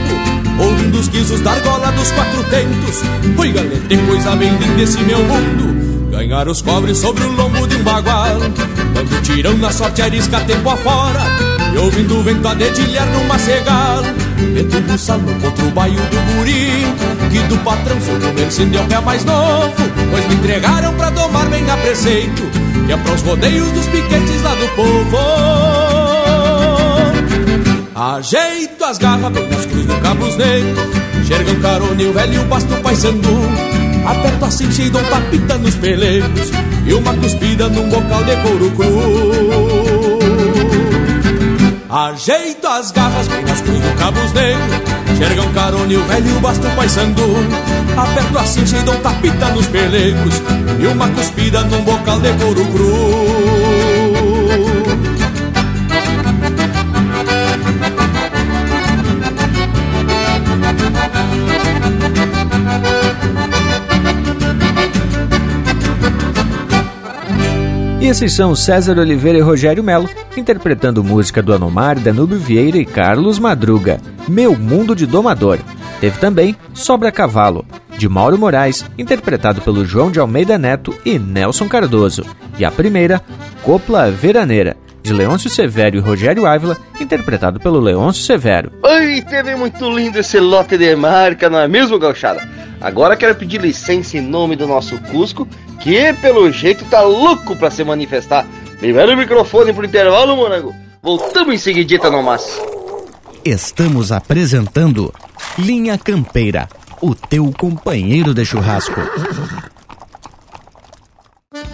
Ouvindo os guizos da argola dos quatro tentos. Oi galete, coisa bem linda esse meu mundo Ganhar os cobres sobre o lombo de um bagual. Dando tirão na sorte arisca tempo afora E ouvindo o vento a dedilhar numa cegal Meto o buçal no potro baio do guri Que do patrão seu comerciante é o pé mais novo Pois me entregaram pra domar bem a preceito Que é pros rodeios dos piquetes lá do povo. Ajeito as garras bem nas cruz do Cabos Negros Xergão carone, o velho basto paissandu Aperto assim, cheio de um tapita nos pelecos E uma cuspida num bocal de couro cru. Ajeito as garras bem nas cruz do Cabos Negros Xergão carone, o velho basto paissandu Aperto assim, cheio de um tapita nos pelecos. E uma cuspida num bocal de couro cru E esses são César Oliveira e Rogério Melo, interpretando música do Anomar, Danúbio Vieira e Carlos Madruga, Meu Mundo de Domador. Teve também Sobra Cavalo, de Mauro Moraes, interpretado pelo João de Almeida Neto e Nelson Cardoso. E a primeira, Copla Veraneira, de Leôncio Severo e Rogério Ávila, interpretado pelo Leôncio Severo. Oi, teve muito lindo esse lote de marca, não é mesmo, gauchada? Agora quero pedir licença em nome do nosso Cusco, que pelo jeito tá louco pra se manifestar. Libera o microfone pro intervalo, morango. Voltamos em seguidita no mas. Estamos apresentando Linha Campeira, o teu companheiro de churrasco.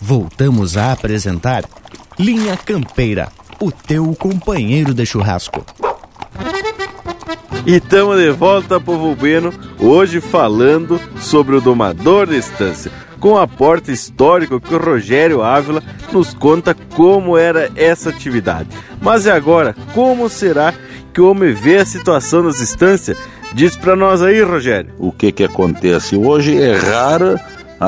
Voltamos a apresentar Linha Campeira, o teu companheiro de churrasco. E estamos de volta, povo bueno, hoje falando sobre o domador da estância, com o aporte histórico que o Rogério Ávila nos conta como era essa atividade. Mas e agora, como será que o homem vê a situação das estâncias? Diz para nós aí, Rogério. O que que acontece hoje é rara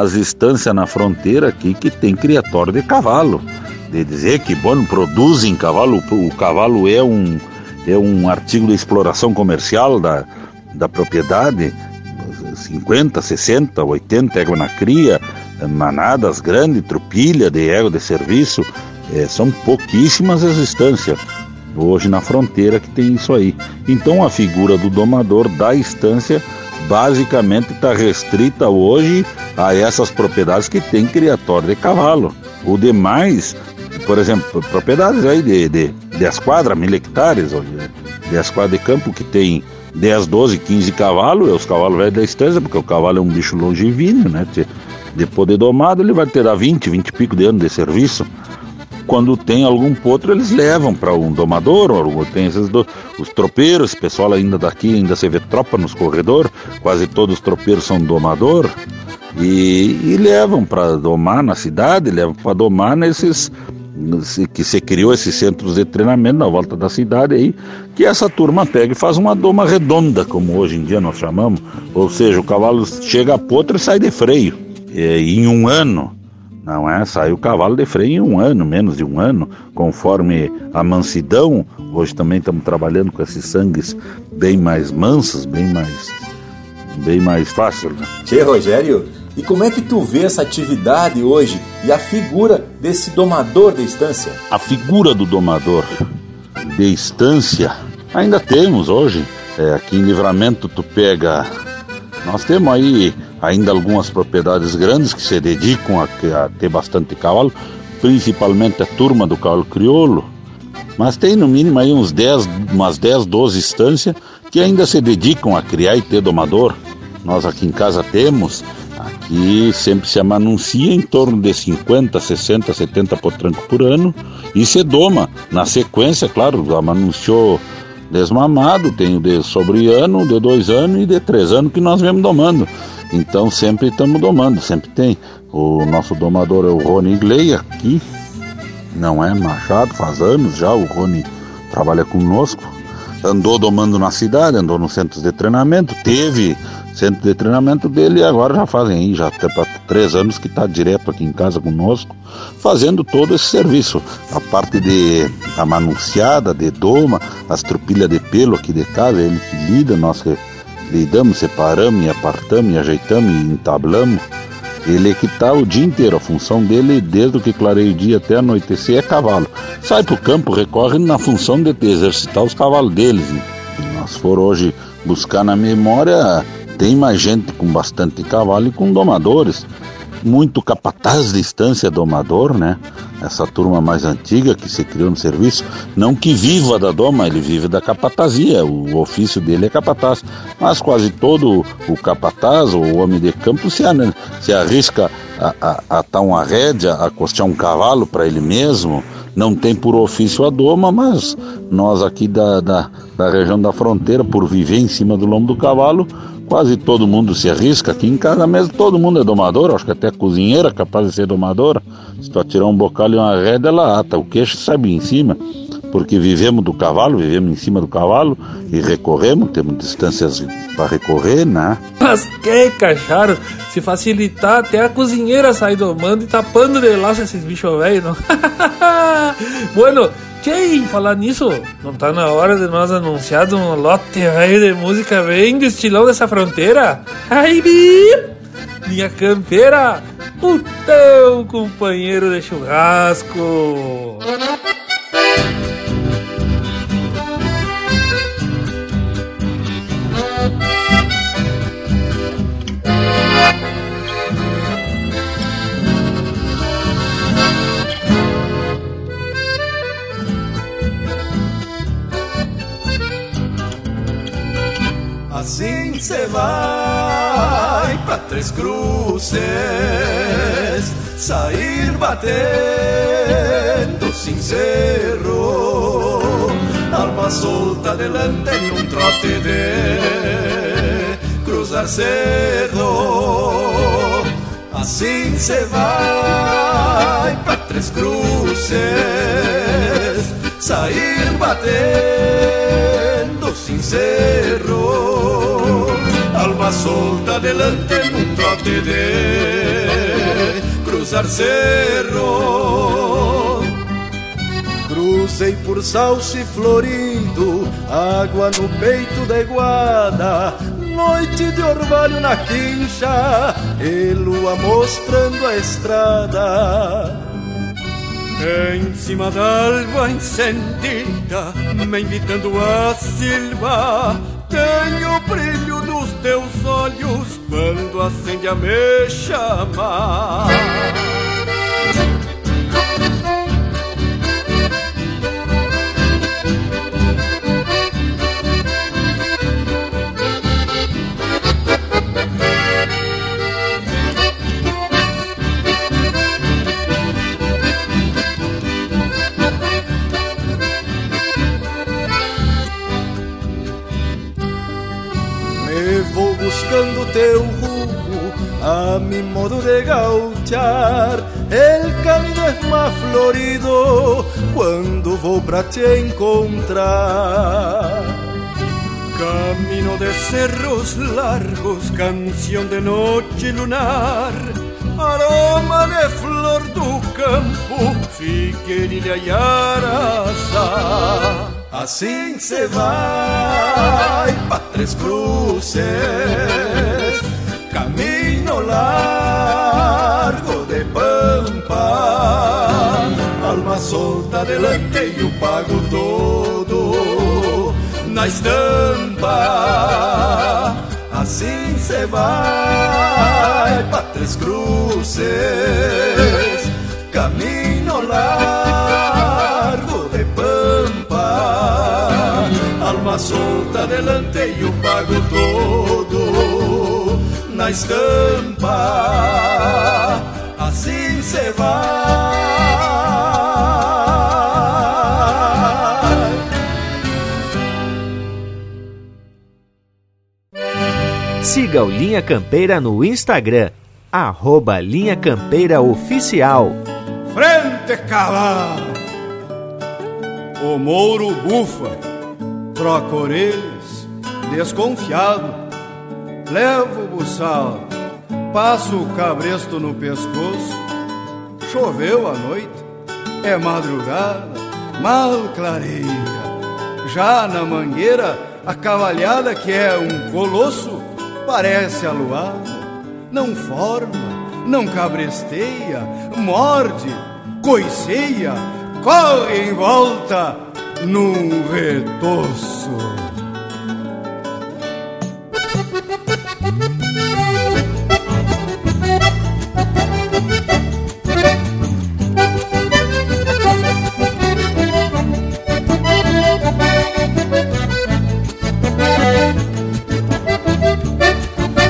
as estâncias na fronteira aqui que tem criatório de cavalo. De dizer que, bom, produzem cavalo, o cavalo é um é um artigo de exploração comercial da, da propriedade, 50, 60, 80 égua na cria, manadas grandes, trupilha de égua de serviço, é, são pouquíssimas as estâncias hoje na fronteira que tem isso aí. Então a figura do domador da estância basicamente está restrita hoje a essas propriedades que tem criatório de cavalo. O demais por exemplo, propriedades aí de, de 10 quadras, mil hectares, 10 quadras de campo que tem 10, 12, 15 cavalos, é os cavalos velhos da estância, porque o cavalo é um bicho longevíneo, né? De domado, ele vai ter 20, 20 e pico de anos de serviço. Quando tem algum potro, eles levam para um domador, ou tem esses do, os tropeiros, pessoal ainda daqui ainda se vê tropa nos corredores, quase todos os tropeiros são domador, e, e levam para domar na cidade, levam para domar nesses que se criou esses centros de treinamento na volta da cidade aí, que essa turma pega e faz uma doma redonda, como hoje em dia nós chamamos, ou seja, o cavalo chega a potra e sai de freio, e, em um ano, não é? Sai o cavalo de freio em um ano, menos de um ano, conforme a mansidão. Hoje também estamos trabalhando com esses sangues bem mais mansos, bem mais, bem mais fácil. Né? Tchê, Rogério, e como é que tu vê essa atividade hoje e a figura desse domador de estância? A figura do domador de estância ainda temos hoje. É, aqui em Livramento tu pega. Nós temos aí ainda algumas propriedades grandes que se dedicam a, a ter bastante cavalo, principalmente a turma do cavalo crioulo. Mas tem no mínimo aí uns 10, umas 10, 12 estâncias que ainda se dedicam a criar e ter domador. Nós aqui em casa temos Aqui sempre se amanuncia em torno de 50, 60, 70 potranco por ano e se doma. Na sequência, claro, amanunciou desmamado, tem o de sobre ano, de dois anos e de três anos que nós vemos domando. Então sempre estamos domando, sempre tem. O nosso domador é o Rony Igley aqui, não é Machado, faz anos já, o Rony trabalha conosco. Andou domando na cidade, andou nos centros de treinamento, teve centro de treinamento dele e agora já fazem já até para três anos que está direto aqui em casa conosco, fazendo todo esse serviço. A parte de amanunciada, de doma, as trupilhas de pelo aqui de casa, ele que lida, nós lidamos, separamos e apartamos e ajeitamos e entablamos. Ele é que está o dia inteiro, a função dele, desde o que clareia o dia até anoitecer, é cavalo. Sai para o campo, recorre na função de exercitar os cavalos deles. Nós for hoje buscar na memória tem mais gente com bastante cavalo e com domadores. Muito capataz de estância domador, né? Essa turma mais antiga que se criou no serviço. Não que viva da doma, ele vive da capatazia. O ofício dele é capataz. Mas quase todo o capataz, ou o homem de campo, se, se arrisca a, a, a dar uma rédea, a costear um cavalo para ele mesmo não tem por ofício a doma, mas nós aqui da, da, da, região da fronteira, por viver em cima do lombo do cavalo, Quase todo mundo se arrisca. Aqui em casa mesmo todo mundo é domador. Acho que até a cozinheira é capaz de ser domadora. Se tu atirar um bocal e uma rédea, ela ata o queixo sabe em cima. Porque vivemos do cavalo, vivemos em cima do cavalo e recorremos, temos distâncias para recorrer, né? Mas que cacharo, se facilitar até a cozinheira sair domando e tapando de laço esses bichos velhos, bueno, Tchê, falar nisso, não tá na hora de nós anunciar um lote aí de música bem do estilão dessa fronteira? Ai, minha campeira, o teu companheiro de churrasco. Assim cê vai pra Três Cruzes, sair batendo sincero, alma solta delante em um trote de cruzar cerro. Assim cê vai pra Três Cruzes, sair batendo sincero, alma solta delante num trote de cruzar cerro. Cruzei por salse florido, água no peito da iguada, noite de orvalho na quincha, e lua mostrando a estrada. Em cima da alva encendida, me invitando a silva, tenho o brilho dos teus olhos quando acende a me chamar. Buscando teu rumo a mi modo de gauchar. El camino es más florido cuando vou pra te encontrar. Camino de cerros largos, canción de noche lunar, aroma de flor do campo, figueirilha e araçá. Assim cê vai pra Três Cruzes, caminho largo de pampa, alma solta delante e o pago todo na estampa. Assim cê vai pra Três Cruzes, caminho largo alma solta delante e o pago todo na estampa. Assim cê vai. Siga o Linha Campeira no Instagram, arroba Linha Campeira Oficial. Frente cavalo! O mouro bufa, troca orelhas, desconfiado. Levo o buçal, passo o cabresto no pescoço. Choveu a noite, é madrugada, mal clareia. Já na mangueira, a cavalhada que é um colosso, parece aluada. Não forma, não cabresteia, morde, coiceia, corre em volta num retoço.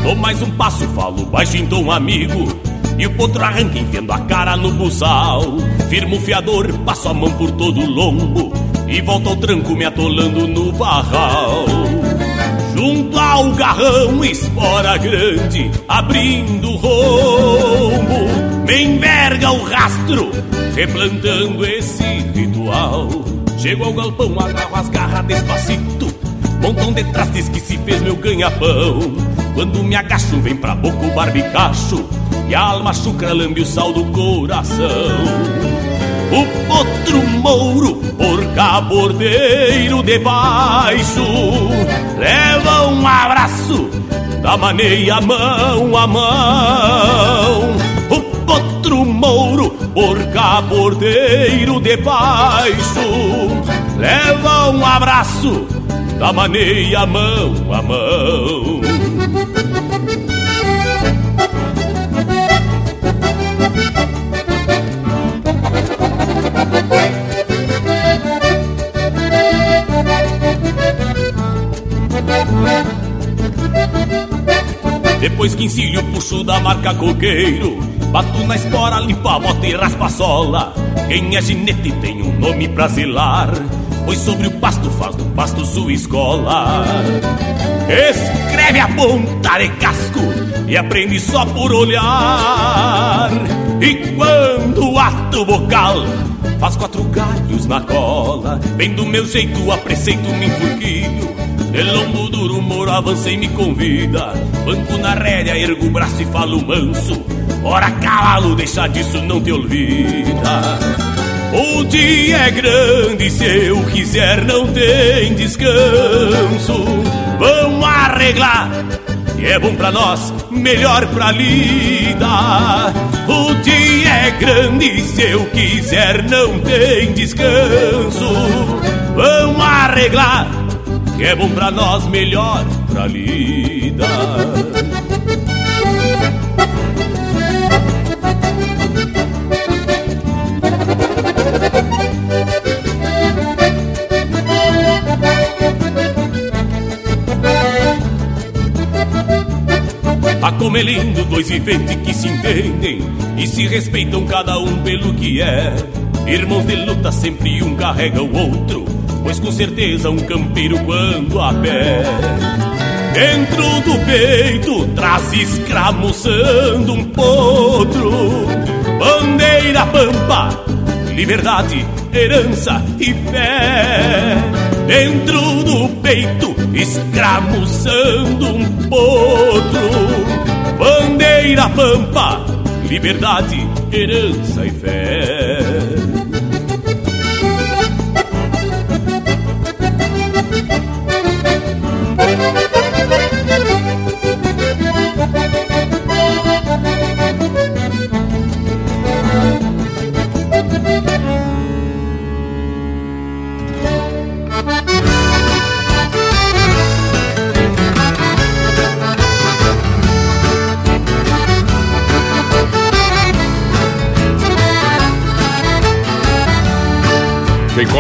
Dou mais um passo, falo baixinho um amigo E o potro arranca enfiando a cara no buçal Firmo o fiador, passo a mão por todo o lombo E volto ao tranco me atolando no barral. Junto ao garrão, espora grande Abrindo o rombo. Me enverga o rastro Replantando esse ritual. Chego ao galpão, agarro as garras despacito. Montão de trastes que se fez meu ganha-pão. Quando me agacho vem pra boca o barbicacho. E a alma chucra lambe o sal do coração O potro mouro, porca bordeiro de baixo Leva um abraço da maneia mão a mão. O potro mouro, porca bordeiro de baixo Leva um abraço da maneia mão a mão. Depois que ensino o puxo da marca coqueiro Bato na espora, limpo a bota e raspa a sola. Quem é ginete tem um nome pra zelar Pois sobre o pasto faz do pasto sua escola. Escreve a ponta de casco E aprende só por olhar. E quando ato bocal Faz quatro galhos na cola Bem do meu jeito, a preceito me enfurquilho de lombo duro, moro, avança e me convida. Banco na rédea, ergo o braço e falo manso. Ora cavalo, deixa disso, não te olvida. O dia é grande, se eu quiser não tem descanso. Vamos arreglar, que é bom pra nós, melhor pra lida. O dia é grande, se eu quiser não tem descanso. Vamos arreglar que é bom pra nós, melhor pra lida. A como é lindo, dois viventes que se entendem e se respeitam cada um pelo que é. Irmãos de luta, sempre um carrega o outro Pois com certeza um campeiro quando a pé Dentro do peito traz escramuçando um potro. Bandeira pampa, liberdade, herança e fé. Dentro do peito escramuçando um potro. Bandeira pampa, liberdade, herança e fé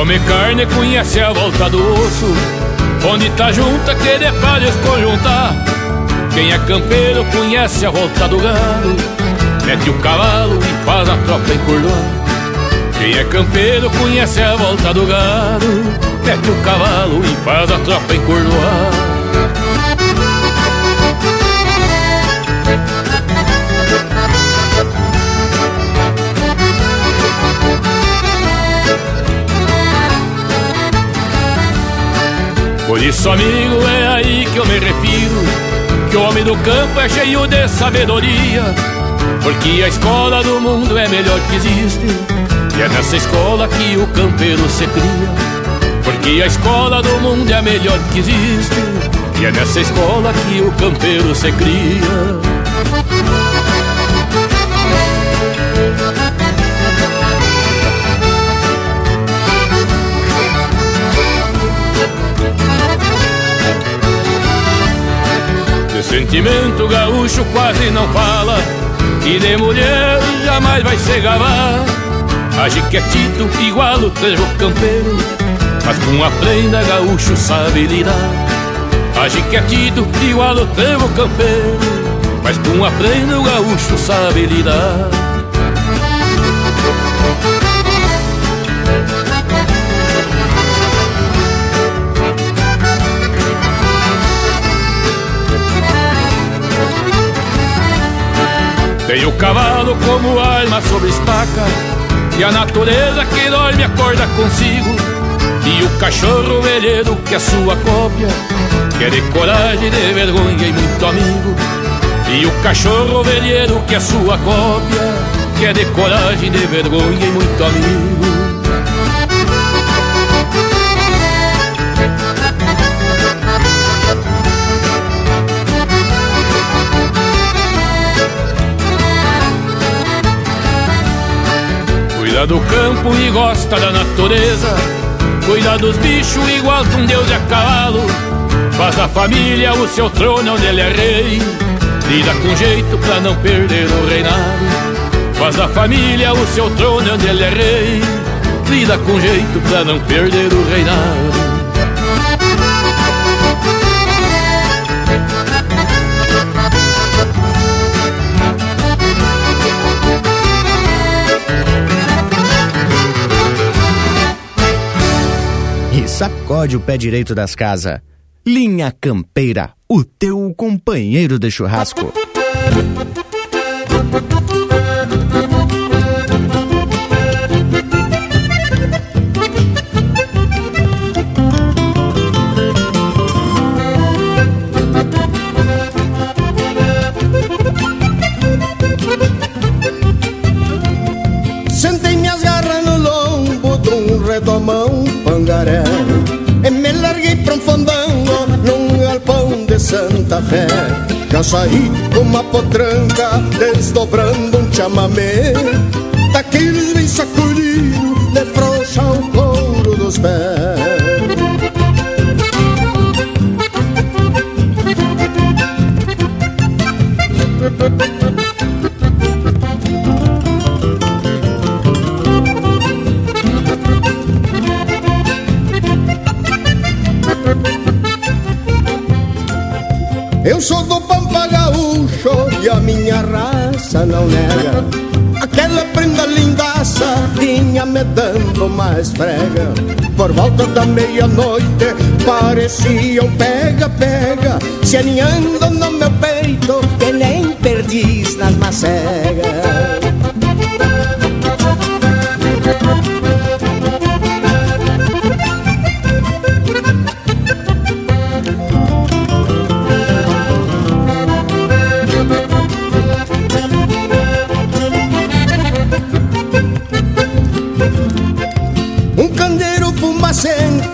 come carne conhece a volta do osso Onde tá junta que de pra desconjuntar Quem é campeiro conhece a volta do gado. Mete o cavalo e faz a tropa encurdoar Quem é campeiro conhece a volta do gado. Mete o cavalo e faz a tropa encurdoar Por isso, amigo, é aí que eu me refiro Que o homem do campo é cheio de sabedoria Porque a escola do mundo é melhor que existe E é nessa escola que o campeiro se cria Porque a escola do mundo é a melhor que existe E é nessa escola que o campeiro se cria sentimento gaúcho quase não fala E de mulher jamais vai se gabar Age quietito igual o trevo campeiro Mas com a prenda gaúcho sabe lidar. Age quietito igual o trevo campeiro Mas com a prenda o gaúcho sabe lidar Tem o cavalo como arma sobre estaca E a natureza que dorme acorda consigo. E o cachorro velheiro que é sua cópia Que é de coragem, de vergonha e muito amigo. E o cachorro velheiro que é sua cópia Que é de coragem, de vergonha e muito amigo Do campo e gosta da natureza. Cuida dos bichos igual que um deus de a cavalo Faz a família o seu trono onde ele é rei. Lida com jeito pra não perder o reinado. Faz a família o seu trono onde ele é rei. Lida com jeito pra não perder o reinado sacode o pé direito das casas. Linha Campeira, o teu companheiro de churrasco. Santa Fé Já saí uma potranca desdobrando um chamamé Daqueles bem sacudido de frouxa o couro dos pés Eu sou do Pampa Gaúcho e a minha raça não nega. Aquela prenda lindaça vinha me dando mais frega. Por volta da meia-noite parecia um pega-pega, se aninhando no meu peito que nem perdiz nas macegas.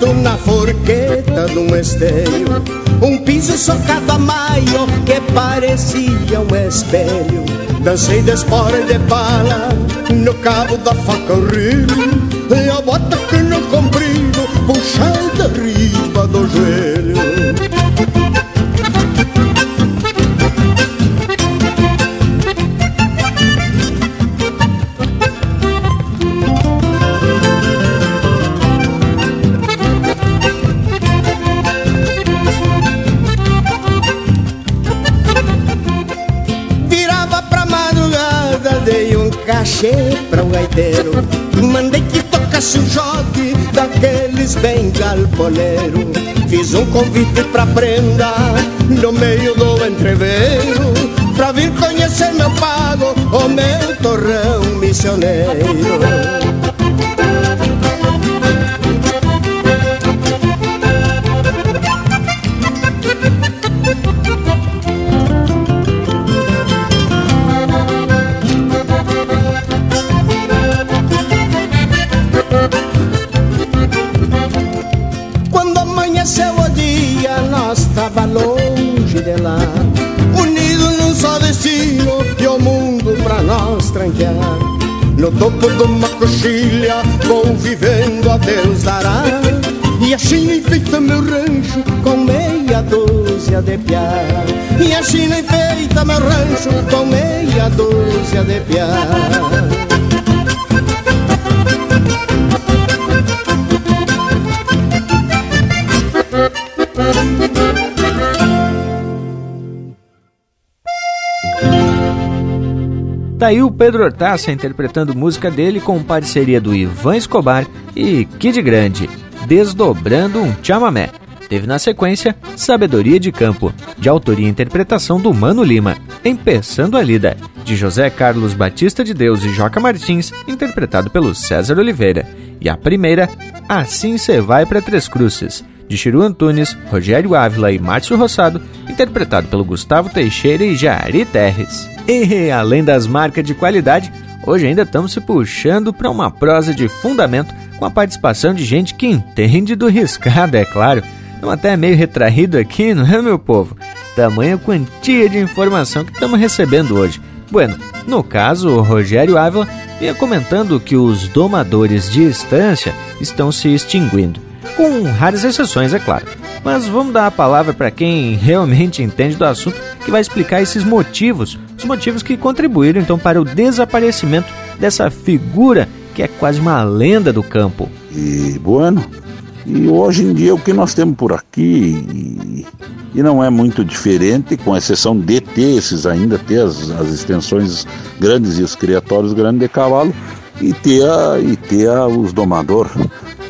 Fumacento na forqueta de um esteio Um piso socado a maio que parecia um espelho Dancei e de bala no cabo da faca rio E a bota que no comprido puxada riba do joelho Fiz um convite pra prenda no meio do entreveiro Pra vir conhecer meu pago, o meu torrão missioneiro rancho com meia dúzia de piá Tá aí o Pedro Hortaça interpretando música dele com parceria do Ivan Escobar e Kid Grande, Desdobrando um Chamamé. Teve na sequência Sabedoria de Campo, de autoria e interpretação do Mano Lima, Empeçando a Lida, de José Carlos Batista de Deus e Joca Martins, interpretado pelo César Oliveira. E a primeira, Assim Cê Vai Pra Três Cruzes, de Chiru Antunes, Rogério Ávila e Márcio Rossado, interpretado pelo Gustavo Teixeira e Jari Terres. E além das marcas de qualidade, hoje ainda estamos se puxando para uma prosa de fundamento com a participação de gente que entende do riscado, é claro. Estamos até meio retraído aqui, não é, meu povo? Tamanha quantia de informação que estamos recebendo hoje. Bueno, no caso, o Rogério Ávila ia comentando que os domadores de estância estão se extinguindo. Com raras exceções, é claro. Mas vamos dar a palavra para quem realmente entende do assunto, que vai explicar esses motivos, os motivos que contribuíram então para o desaparecimento dessa figura que é quase uma lenda do campo. E bueno, e hoje em dia o que nós temos por aqui e não é muito diferente, com exceção de ter esses ainda ter as, as extensões grandes e os criatórios grandes de cavalo e ter, a, e ter a, os domador.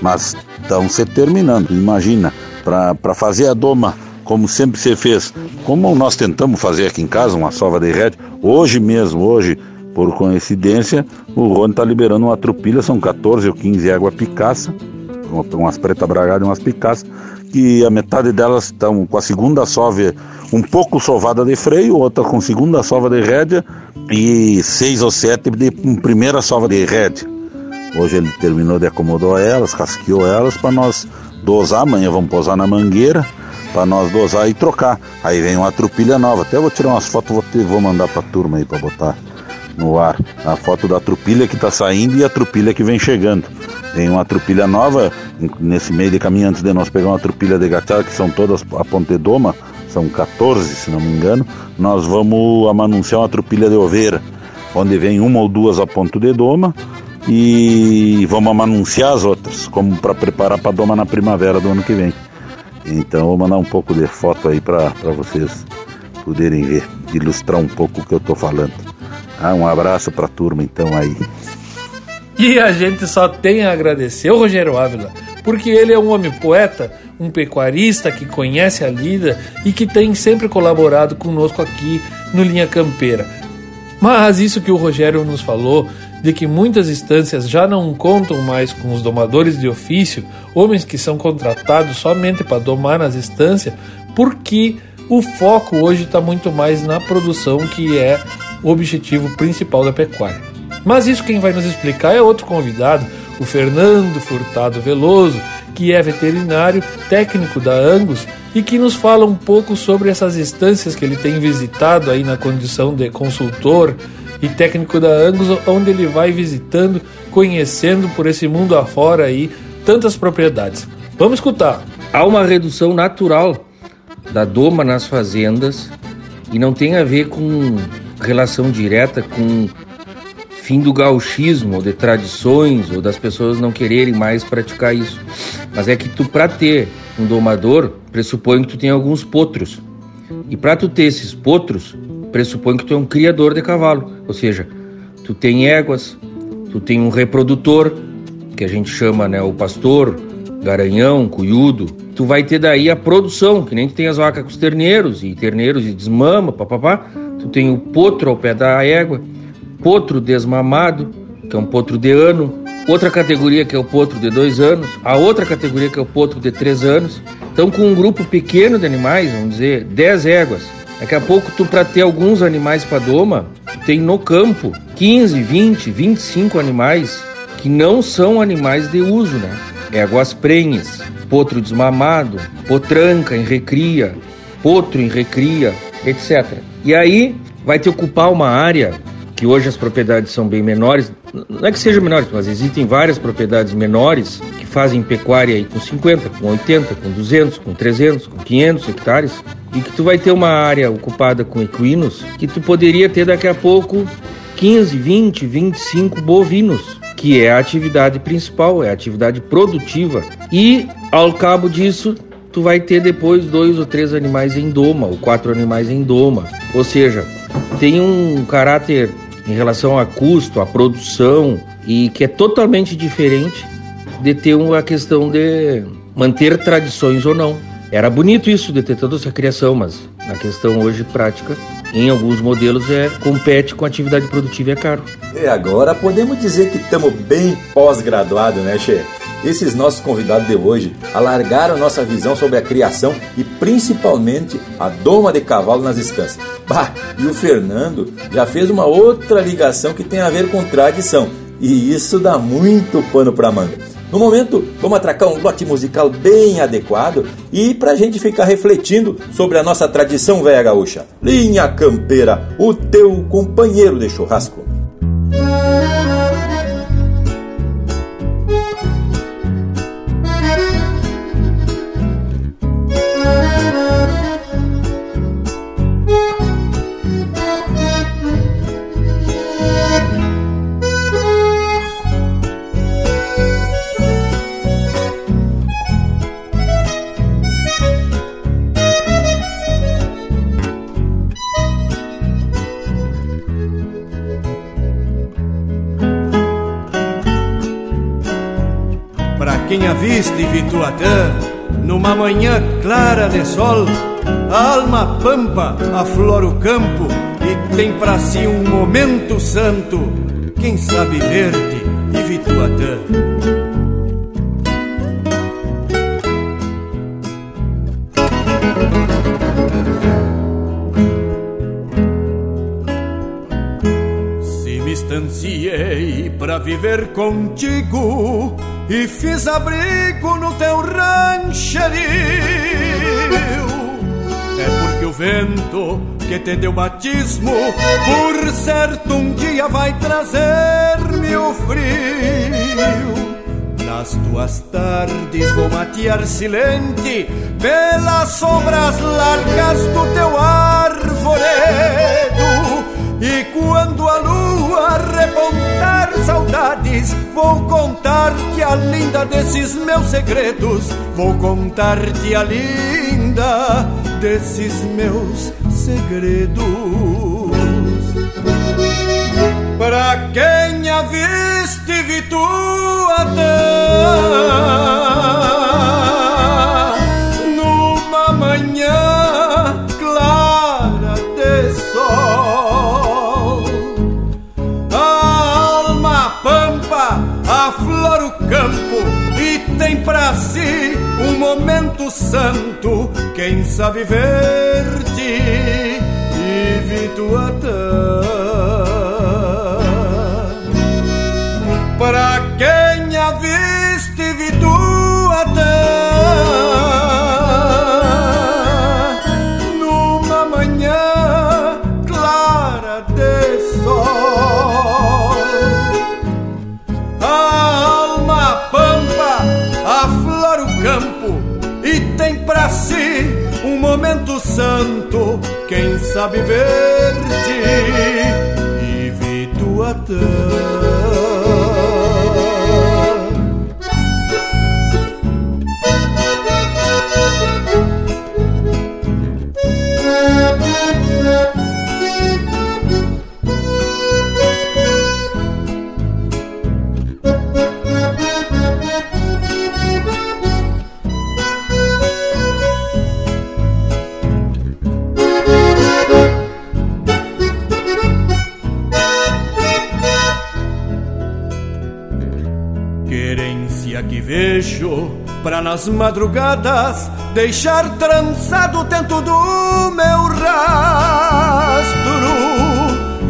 Mas estão se terminando. Imagina, para fazer a doma como sempre se fez, como nós tentamos fazer aqui em casa, uma sova de rede, hoje mesmo, hoje, por coincidência, o Rony está liberando uma trupilha, são 14 ou 15 água picaça, umas preta bragadas e umas picaças, que a metade delas estão com a segunda sova um pouco sovada de freio, outra com segunda sova de rédea e seis ou sete de primeira sova de rédea. Hoje ele terminou de acomodar elas, casqueou elas para nós dosar, amanhã vamos posar na mangueira para nós dosar e trocar. Aí vem uma trupilha nova. Até vou tirar umas fotos, vou, ter, vou mandar para a turma aí para botar no ar. A foto da trupilha que está saindo e a trupilha que vem chegando. Tem uma trupilha nova nesse meio de caminho antes de nós pegar uma trupilha de gachada, que são todas a pontedoma, são 14 se não me engano. Nós vamos anunciar uma trupilha de oveira, onde vem uma ou duas a ponto de doma e vamos anunciar as outras, como para preparar para doma na primavera do ano que vem. Então vou mandar um pouco de foto aí para vocês poderem ver, ilustrar um pouco o que eu estou falando. Ah, um abraço para a turma então aí. E a gente só tem a agradecer o Rogério Ávila, porque ele é um homem poeta, um pecuarista que conhece a lida e que tem sempre colaborado conosco aqui no Linha Campeira. Mas isso que o Rogério nos falou de que muitas instâncias já não contam mais com os domadores de ofício, homens que são contratados somente para domar nas instâncias, porque o foco hoje está muito mais na produção, que é o objetivo principal da pecuária. Mas isso quem vai nos explicar é outro convidado, o Fernando Furtado Veloso, que é veterinário técnico da Angus e que nos fala um pouco sobre essas instâncias que ele tem visitado aí na condição de consultor e técnico da Angus, onde ele vai visitando, conhecendo por esse mundo afora aí tantas propriedades. Vamos escutar. Há uma redução natural da doma nas fazendas e não tem a ver com relação direta com fim do gauchismo, ou de tradições, ou das pessoas não quererem mais praticar isso. Mas é que tu, para ter um domador, pressupõe que tu tem alguns potros. E para tu ter esses potros, pressupõe que tu é um criador de cavalo, ou seja, tu tem éguas, tu tem um reprodutor, que a gente chama, né, o pastor, garanhão, cuiudo, tu vai ter daí a produção, que nem tu tem as vacas com os terneiros, e terneiros e desmama, papapá, tu tem o potro ao pé da égua, potro desmamado, que é um potro de ano, outra categoria que é o potro de dois anos, a outra categoria que é o potro de três anos. Então, com um grupo pequeno de animais, vamos dizer, 10 éguas, Daqui a pouco, tu para ter alguns animais para doma, tem no campo 15, 20, 25 animais que não são animais de uso, né? Éguas prenhes, potro desmamado, potranca em recria, potro em recria, etc. E aí vai te ocupar uma área que hoje as propriedades são bem menores, não é que sejam menores, mas existem várias propriedades menores que fazem pecuária aí com 50, com 80, com 200, com 300, com 500 hectares, e que tu vai ter uma área ocupada com equinos que tu poderia ter daqui a pouco 15, 20, 25 bovinos, que é a atividade principal, é a atividade produtiva. E ao cabo disso, tu vai ter depois dois ou três animais em doma, ou quatro animais em doma. Ou seja, tem um caráter em relação a custo, a produção, e que é totalmente diferente de ter uma questão de manter tradições ou não. Era bonito isso de ter toda essa criação, mas na questão hoje prática, em alguns modelos é compete com a atividade produtiva e é caro. E agora podemos dizer que estamos bem pós-graduado, né, Che? Esses nossos convidados de hoje alargaram nossa visão sobre a criação e principalmente a doma de cavalo nas estâncias. Bah, e o Fernando já fez uma outra ligação que tem a ver com tradição. E isso dá muito pano para manga. No momento, vamos atracar um lote musical bem adequado e para a gente ficar refletindo sobre a nossa tradição velha gaúcha. Linha Campeira, o teu companheiro de churrasco. Manhã clara de sol, a alma pampa aflora o campo e tem para si um momento santo. Quem sabe ver-te e Vituatã. Se me distanciei para viver contigo e fiz abrigo no teu rancherio. É porque o vento que te deu batismo, por certo um dia vai trazer-me o frio. Nas tuas tardes vou matear silente pelas sombras largas do teu arvoredo. E quando a lua repontar saudades, vou contar-te a linda desses meus segredos. Vou contar-te a linda desses meus segredos. Para quem a viste Vituatã si um momento santo Quem sabe ver-te e para santo. Quem sabe ver-te e Vituatã. Nas madrugadas deixar trançado dentro do meu rastro.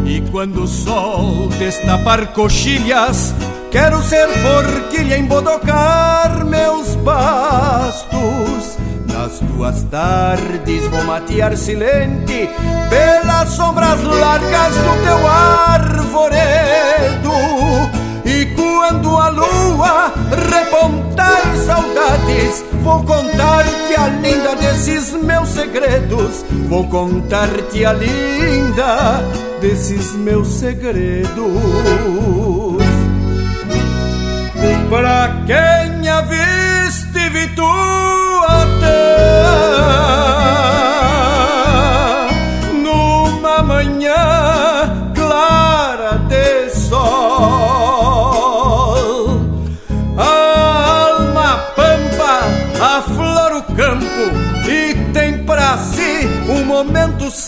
E quando o sol destapar coxilhas, quero ser forquilha embodocar meus bastos. Nas tuas tardes vou matear silente pelas sombras largas do teu arvoredo. Lua repontar saudades, vou contar-te a linda desses meus segredos. Vou contar-te a linda desses meus segredos. Para quem a viste Vituatã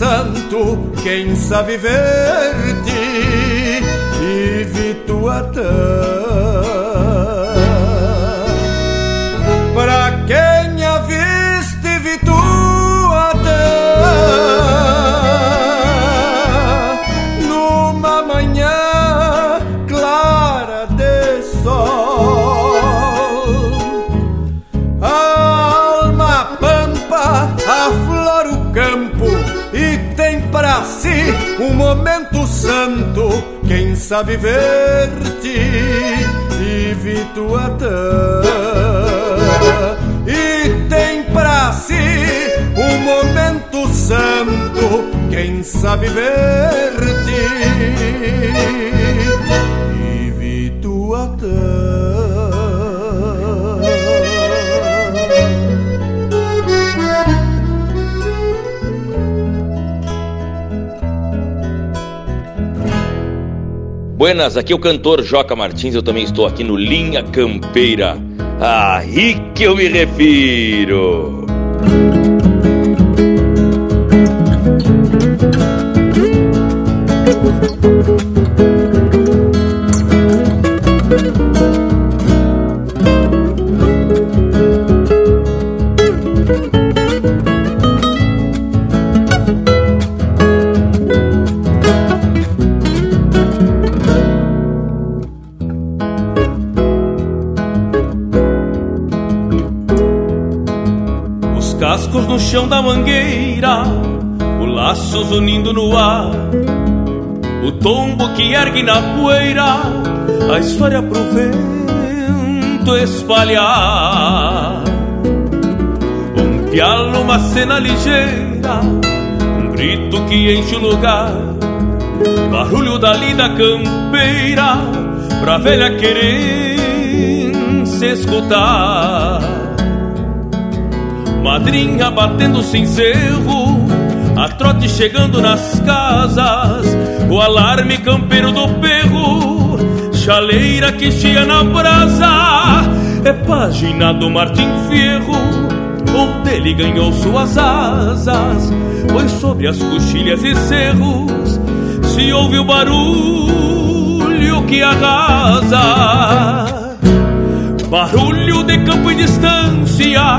santo. Quem sabe ver-te e Vituatã. Pra sabe ver-te e Vituatã e tem pra si um momento santo. Quem sabe ver-te e Buenas, aqui é o cantor Joca Martins, eu também estou aqui no Linha Campeira. Aí que eu me refiro. Os chão da mangueira, o laços unindo no ar, o tombo que ergue na poeira, a história pro vento espalhar. Um pialo, uma cena ligeira, um grito que enche o lugar, barulho da lida campeira, pra velha querer se escutar. Madrinha batendo sem cerro, a trote chegando nas casas, o alarme campeiro do perro, chaleira que chia na brasa, é página do Martim Fierro, onde ele ganhou suas asas, pois sobre as coxilhas e cerros se ouve o barulho que arrasa. Barulho de campo e distância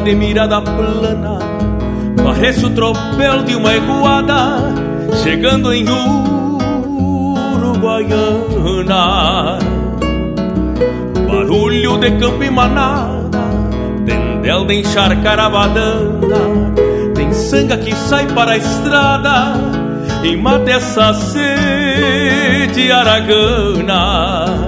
De mirada plana, parece o tropel de uma eguada, chegando em Uruguaiana. Barulho de campo e manada, tendel de encharcar a badana, tem sanga que sai para a estrada, e mata essa sede aragana.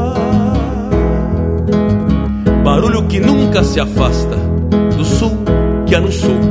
se afasta do sul que há no sul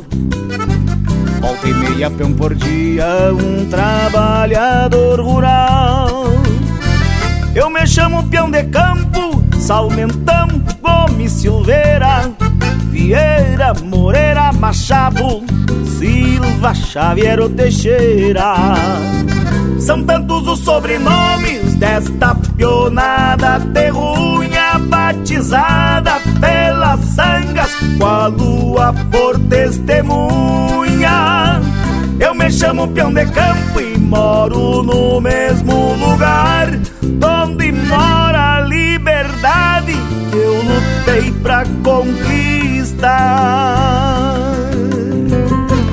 Volta e meia peão por dia, um trabalhador rural. Eu me chamo peão de campo, Salmentão, Gomes Silveira, Vieira, Moreira, Machado, Silva, Xavier Teixeira. São tantos os sobrenomes desta pionada terrunha batizada pelas sangas com a lua por testemunha. Me chamo peão de campo e moro no mesmo lugar onde mora a liberdade que eu lutei pra conquistar.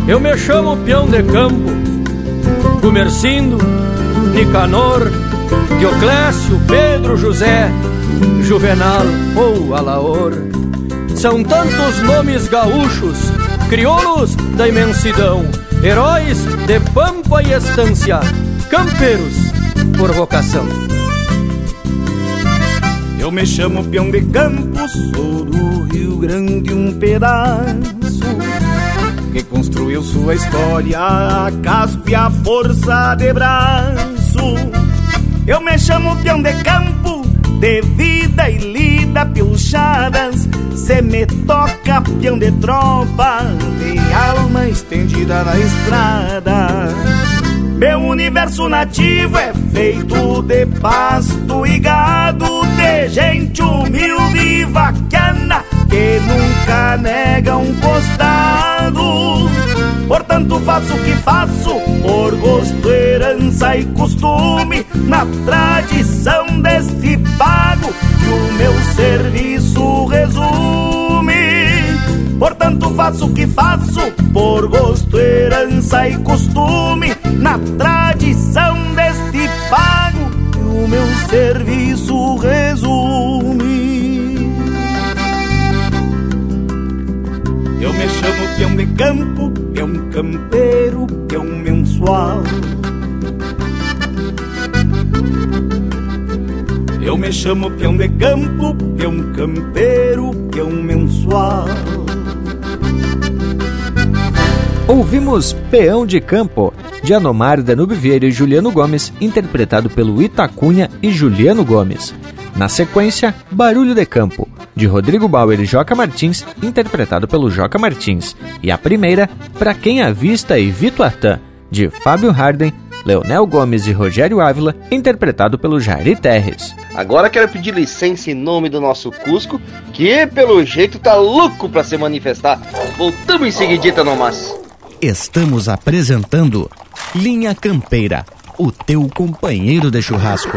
Eu me chamo peão de campo, Gumercindo, Nicanor, Dioclésio, Pedro José, Juvenal ou Alaor. São tantos nomes gaúchos, crioulos da imensidão, heróis de pampa e estância, campeiros por vocação. Eu me chamo peão de campo, sou do Rio Grande um pedaço que construiu sua história a casco e a força de braço. Eu me chamo peão de campo, de vida e lida pilchadas. Se me toca peão de tropa, de alma estendida na estrada. Meu universo nativo é feito de pasto e gado, de gente humilde e vaquiana que nunca nega um costado. Portanto, faço o que faço por gosto, herança e costume, na tradição deste pago que o meu serviço resume. Portanto, faço o que faço por gosto, herança e costume, na tradição deste pago que o meu serviço resume. Me chamo peão de campo, peão campeiro, peão mensual. Eu me chamo peão de campo, peão campeiro, peão mensual. Ouvimos Peão de Campo, de Anomar Danube Vieira e Juliano Gomes, interpretado pelo Itacunha e Juliano Gomes. Na sequência, Barulho de Campo, de Rodrigo Bauer e Joca Martins, interpretado pelo Joca Martins. E a primeira, Pra Quem Avista e Vito Artan, de Fábio Harden, Leonel Gomes e Rogério Ávila, interpretado pelo Jairi Terres. Agora quero pedir licença em nome do nosso Cusco, que pelo jeito tá louco pra se manifestar. Voltamos em seguidita nomás. Estamos apresentando Linha Campeira, o teu companheiro de churrasco.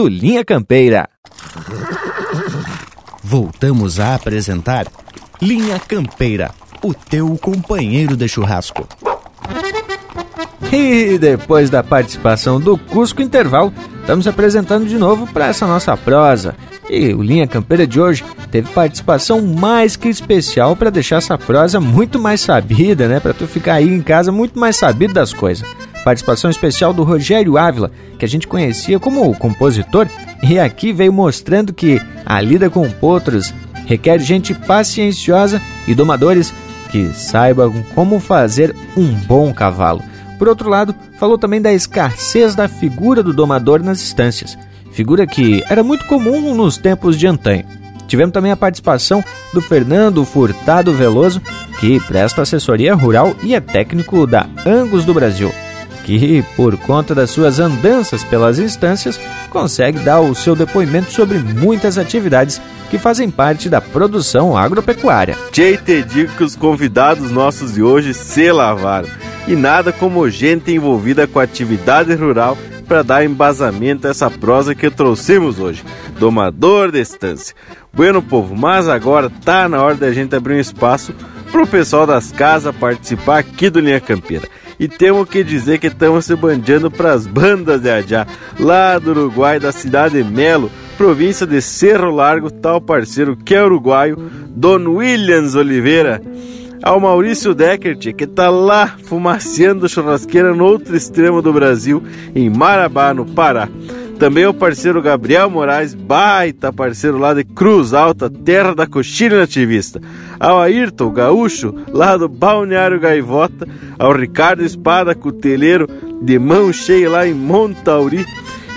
Linha Campeira. Voltamos a apresentar Linha Campeira, o teu companheiro de churrasco. E depois da participação do Cusco Interval, estamos apresentando de novo para essa nossa prosa. E o Linha Campeira de hoje teve participação mais que especial para deixar essa prosa muito mais sabida, né? Para tu ficar aí em casa muito mais sabido das coisas. Participação especial do Rogério Ávila, que a gente conhecia como compositor, e aqui veio mostrando que a lida com potros requer gente pacienciosa e domadores que saibam como fazer um bom cavalo. Por outro lado, falou também da escassez da figura do domador nas estâncias, figura que era muito comum nos tempos de antanho. Tivemos também a participação do Fernando Furtado Veloso, que presta assessoria rural e é técnico da Angus do Brasil que, por conta das suas andanças pelas instâncias, consegue dar o seu depoimento sobre muitas atividades que fazem parte da produção agropecuária. Tchê, te digo que os convidados nossos de hoje se lavaram. E nada como gente envolvida com atividade rural para dar embasamento a essa prosa que trouxemos hoje. Domador de estância. Bueno, povo, mas agora tá na hora da gente abrir um espaço pro pessoal das casas participar aqui do Linha Campeira. E temos que dizer que estamos se bandeando para as bandas de Adiá, lá do Uruguai, da cidade de Melo, província de Cerro Largo, tal parceiro que é uruguaio, Don Williams Oliveira. Ao Maurício Deckert, que tá lá fumaciando churrasqueira no outro extremo do Brasil, em Marabá, no Pará. Também o parceiro Gabriel Moraes, baita parceiro lá de Cruz Alta, terra da coxilha nativista. Ao Ayrton Gaúcho, lá do Balneário Gaivota. Ao Ricardo Espada, cuteleiro, de mão cheia lá em Montauri.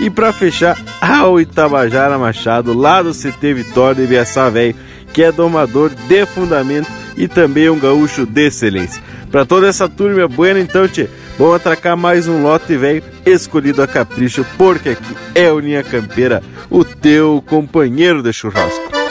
E para fechar, ao Itabajara Machado, lá do CT Vitória de Biaçá Velho, que é domador de fundamento e também um gaúcho de excelência. Para toda essa turma buena, então, tchê, vamos atracar mais um lote velho escolhido a capricho, porque aqui é o Linha Campeira, o teu companheiro de churrasco.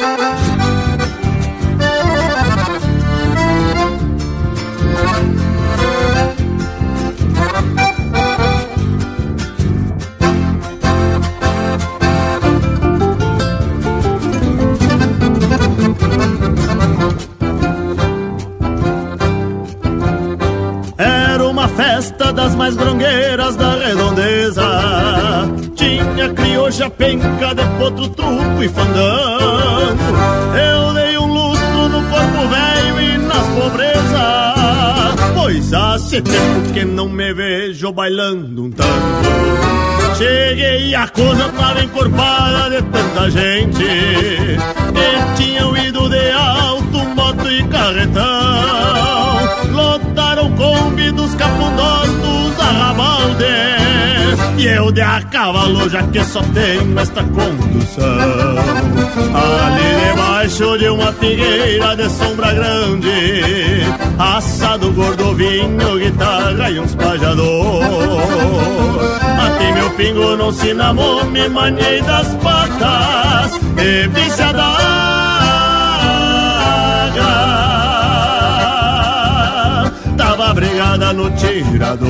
Da redondeza. Tinha crioja, penca, de potro, truco e fandango. Eu dei um lustro no corpo velho e nas pobrezas. Pois há tempo que não me vejo bailando um tango. Cheguei e a coisa tava encorpada de tanta gente. Que tinham ido de alto, moto e carretão Kombi dos cafundós dos arrabaldes E eu de a cavalo já que só tenho esta condução. Ali debaixo de uma figueira de sombra grande Assado gordo, vinho, guitarra e uns pajador. Aqui meu pingo no cinnamon me manhei das patas E vícia Tava brigada no tirador.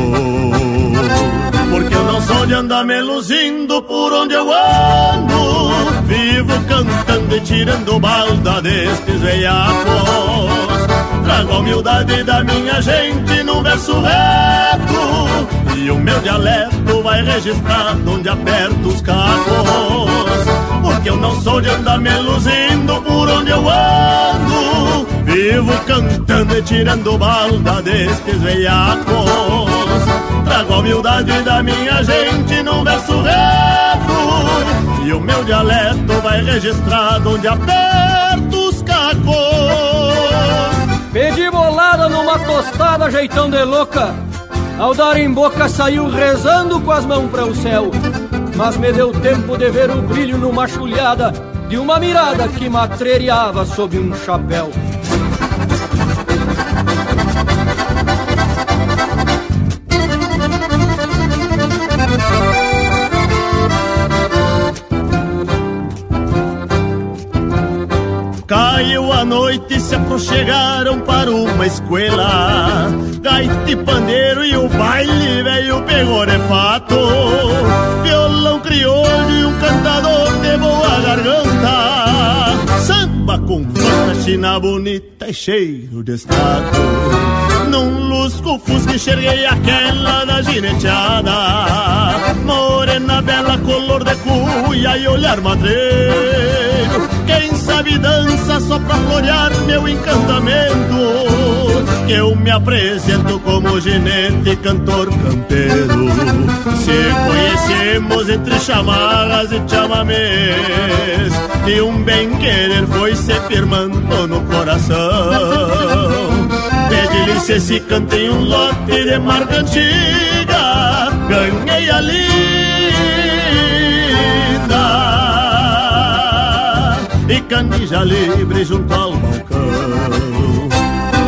Porque eu não sou de andar me luzindo por onde eu ando. Vivo cantando e tirando balda destes veiacos. Trago a humildade da minha gente num verso reto. E o meu dialeto vai registrado onde aperto os cacos Porque eu não sou de andar me luzindo por onde eu ando Vivo cantando e tirando balda destes veiacos Trago a humildade da minha gente num verso reto E o meu dialeto vai registrado onde aperto os cacos Pedi bolada numa tostada, jeitão de louca. Ao dar em boca, saiu rezando com as mãos para o céu. Mas me deu tempo de ver o brilho numa chulhada de uma mirada que matreiriava sob um chapéu. Caiu a noite e se aproxegaram para uma escola Gaita e pandeiro e o baile velho pegou de fato garganta. Samba com fanta china bonita e cheiro de estado Num lusco fusca enxerguei aquela da gineteada. Morena bela, color de cuia e olhar madreiro quem sabe dança só pra florear meu encantamento. Eu me apresento como ginete e cantor campeiro. Se conhecemos entre chamarras e chamamês E um bem-querer foi se firmando no coração. Pede licença e cantei um lote de marca antiga Ganhei ali canija livre junto ao balcão.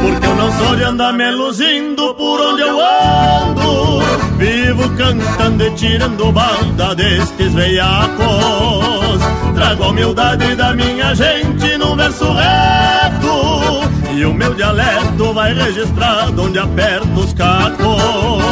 Porque eu não sou de andar me luzindo por onde eu ando. Vivo cantando e tirando balda destes veiacos. Trago a humildade da minha gente num verso reto E o meu dialeto vai registrado onde aperto os cacos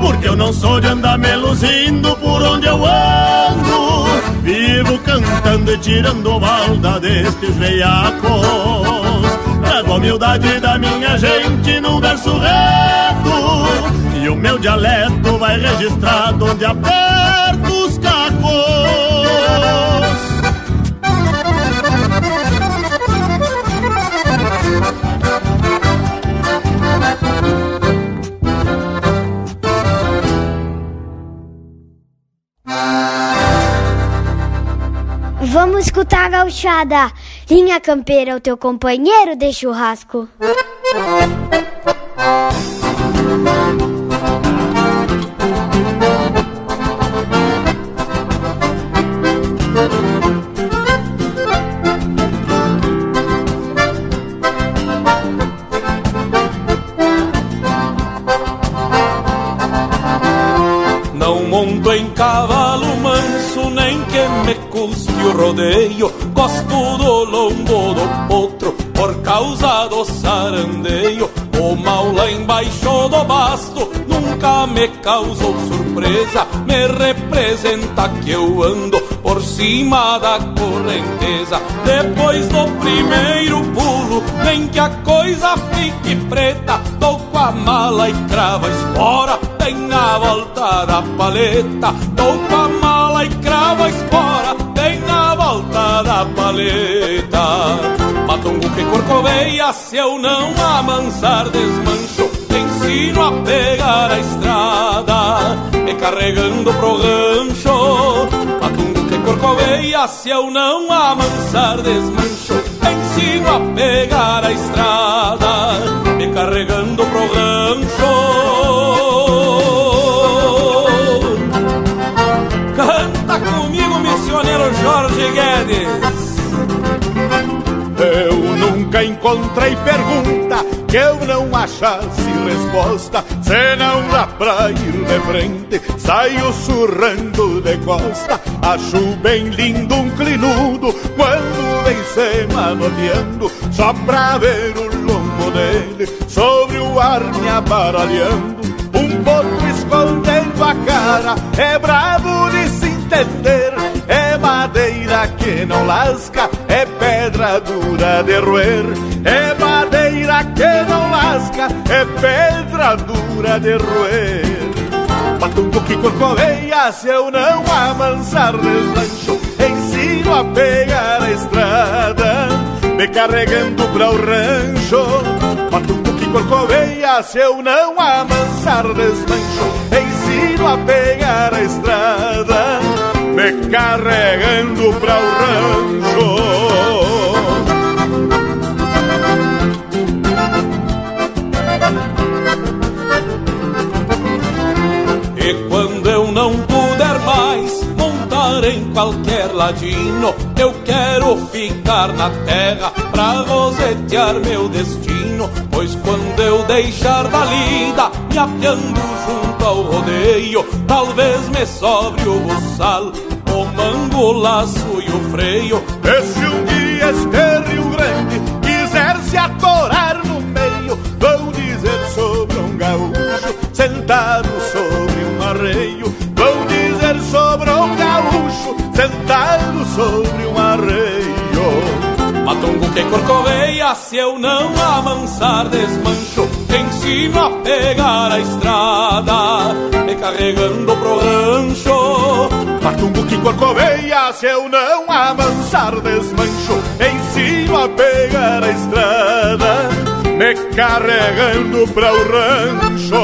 Porque eu não sou de andar meluzindo por onde eu ando Vivo cantando e tirando balda destes veiacos. Trago a humildade da minha gente num verso reto E o meu dialeto vai registrado onde aperto os cacos Vamos escutar a gauchada. Linha Campeira, o teu companheiro de churrasco. Rodeio. Gosto do lombo do potro, por causa do sarandeio. O mal lá embaixo do basto nunca me causou surpresa. Me representa que eu ando por cima da correnteza. Depois do primeiro pulo, nem que a coisa fique preta. Dou com a mala e crava a espora, bem na volta da paleta. Dou com a mala e crava a espora, bem na volta da paleta. Matungo que corcoveia, se eu não amansar desmancho. Ensino a pegar a estrada, me carregando pro rancho. Matungo que corcoveia, se eu não amansar desmancho. Ensino a pegar a estrada, me carregando pro rancho Jorge Guedes Eu nunca encontrei pergunta que eu não achasse resposta. Senão lá pra ir de frente, saio surrando de costa. Acho bem lindo um clinudo quando vem se manoteando, só pra ver o lombo dele sobre o ar me aparalhando. Um potro escondendo a cara, é bravo de se entender. Madeira que não lasca, é pedra dura de roer. É madeira que não lasca, é pedra dura de roer. Batungo que corcoveia, se eu não amansar deslancho, ensino a pegar a estrada, me carregando pra o rancho. Batungo que corcoveia, se eu não amansar deslancho, ensino a pegar a estrada me carregando pra o rancho. E quando eu não puder mais montar em qualquer ladino, eu quero ficar na terra pra rosetear meu destino. Pois quando eu deixar da lida, me apiando junto ao rodeio, talvez me sobre o buçal, o o laço e o freio. E se um dia este Rio Grande quiser se atorar no meio, vão dizer sobre um gaúcho sentado sobre um arreio. Vão dizer sobre um gaúcho sentado sobre. Que corcoveia, se eu não amansar desmancho, ensino a pegar a estrada, me carregando pro rancho. Matungo que corcoveia, se eu não amansar desmancho, ensino a pegar a estrada, me carregando para o rancho.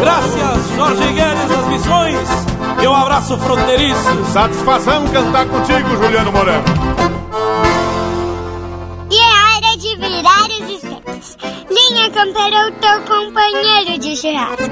Graças, Jorge Guedes das Missões, e um abraço fronteiriço. Satisfação cantar contigo, Juliano Moreno. Linha Campeira, o teu companheiro de churrasco.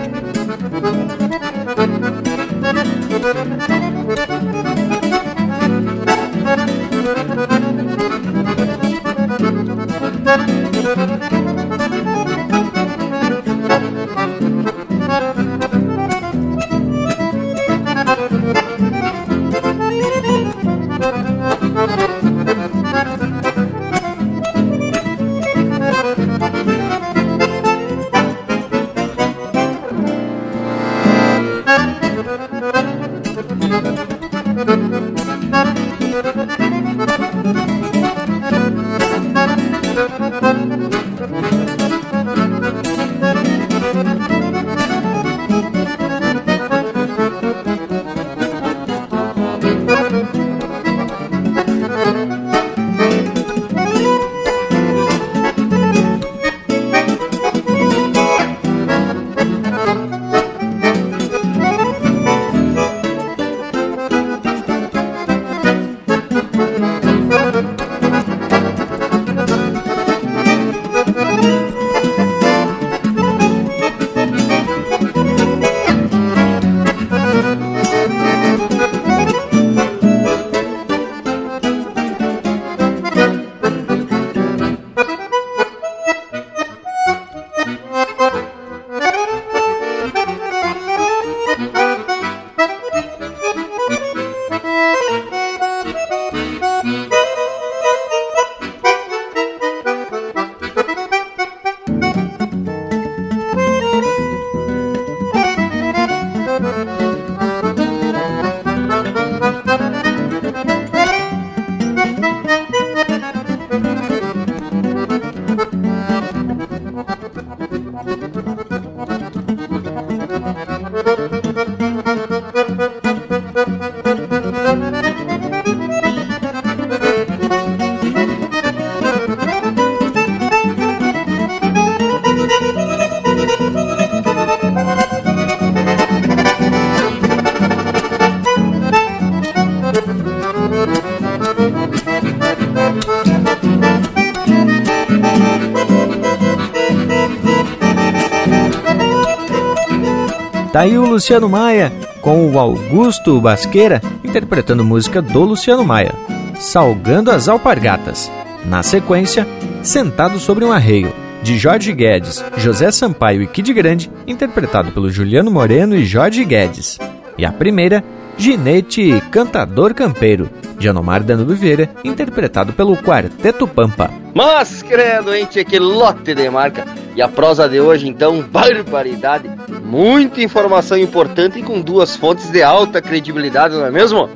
Luciano Maia com o Augusto Basqueira interpretando música do Luciano Maia, Salgando as Alpargatas. Na sequência, Sentado sobre um Arreio, de Jorge Guedes, José Sampaio e Kid Grande, interpretado pelo Juliano Moreno e Jorge Guedes. E a primeira, Ginete Cantador Campeiro, de Anomar Danilo Vieira, interpretado pelo Quarteto Pampa. Mas, credo, hein, tia, que lote de marca. E a prosa de hoje, então, barbaridade. Muita informação importante e com duas fontes de alta credibilidade, não é mesmo?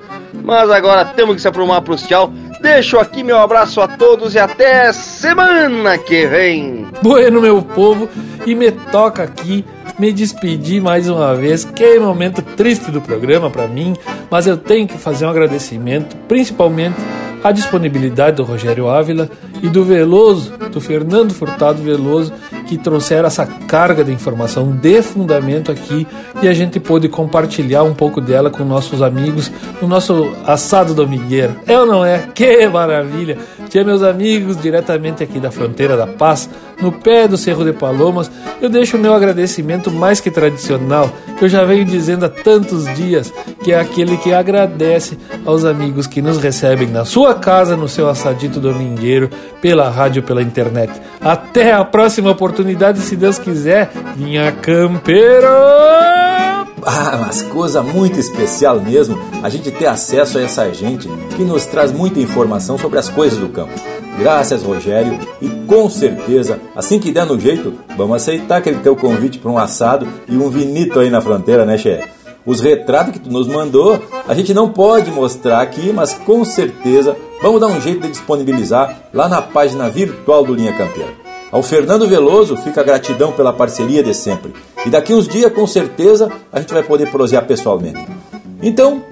Mas agora temos que se aprumar para o tchau. Deixo aqui meu abraço a todos e até semana que vem. Bueno, meu povo, e me toca aqui me despedir mais uma vez. Que momento triste do programa para mim, mas eu tenho que fazer um agradecimento, principalmente a disponibilidade do Rogério Ávila e do Veloso, do Fernando Furtado Veloso, que trouxeram essa carga de informação de fundamento aqui e a gente pôde compartilhar um pouco dela com nossos amigos no nosso assado domingueiro. É ou não é? Que maravilha! Tinha meus amigos diretamente aqui da fronteira da Paz, no pé do Cerro de Palomas. Eu deixo o meu agradecimento mais que tradicional, que eu já venho dizendo há tantos dias, que é aquele que agradece aos amigos que nos recebem na sua casa, no seu assadito domingueiro, pela rádio, pela internet. Até a próxima oportunidade, se Deus quiser. Minha campeiro! Ah, mas coisa muito especial mesmo a gente ter acesso a essa gente que nos traz muita informação sobre as coisas do campo. Graças, Rogério, e com certeza, assim que der no jeito, vamos aceitar aquele teu convite para um assado e um vinito aí na fronteira, né, Che? Os retratos que tu nos mandou, a gente não pode mostrar aqui, mas com certeza vamos dar um jeito de disponibilizar lá na página virtual do Linha Campeira. Ao Fernando Veloso fica a gratidão pela parceria de sempre. E daqui uns dias, com certeza, a gente vai poder prosear pessoalmente. Então,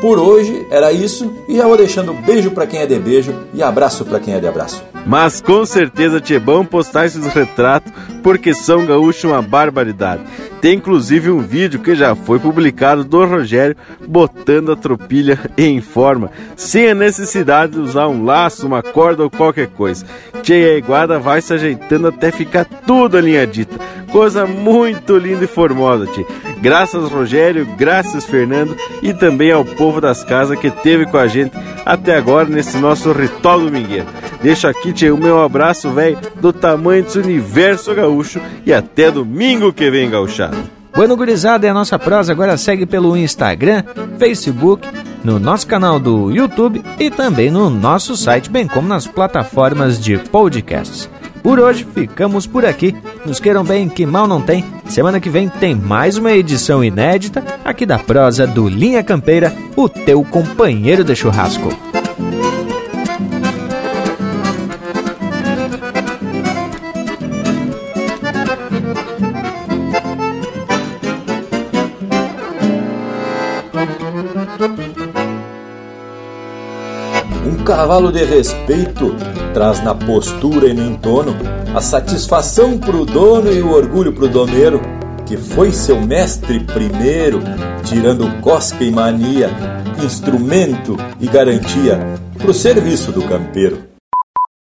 por hoje era isso e já vou deixando beijo para quem é de beijo e abraço para quem é de abraço. Mas com certeza te é bom postar esses retratos porque são gaúcho uma barbaridade. Tem inclusive um vídeo que já foi publicado do Rogério botando a tropilha em forma, sem a necessidade de usar um laço, uma corda ou qualquer coisa. Tia Iguada vai se ajeitando até ficar tudo alinhadita. Coisa muito linda e formosa, tia. Graças Rogério, graças Fernando e também ao povo das casas que teve com a gente até agora nesse nosso ritual domingueiro. Deixo aqui, o meu abraço, velho, do tamanho desse universo gaúcho e até domingo que vem, gauchado. Bueno, gurizada, e a nossa prosa agora segue pelo Instagram, Facebook, no nosso canal do YouTube e também no nosso site, bem como nas plataformas de podcasts. Por hoje ficamos por aqui. Nos queiram bem, que mal não tem. Semana que vem tem mais uma edição inédita aqui da prosa do Linha Campeira, o teu companheiro de churrasco. Um cavalo de respeito traz na postura e no entono a satisfação pro dono e o orgulho pro domeiro, que foi seu mestre primeiro, tirando cosca e mania, instrumento e garantia pro serviço do campeiro.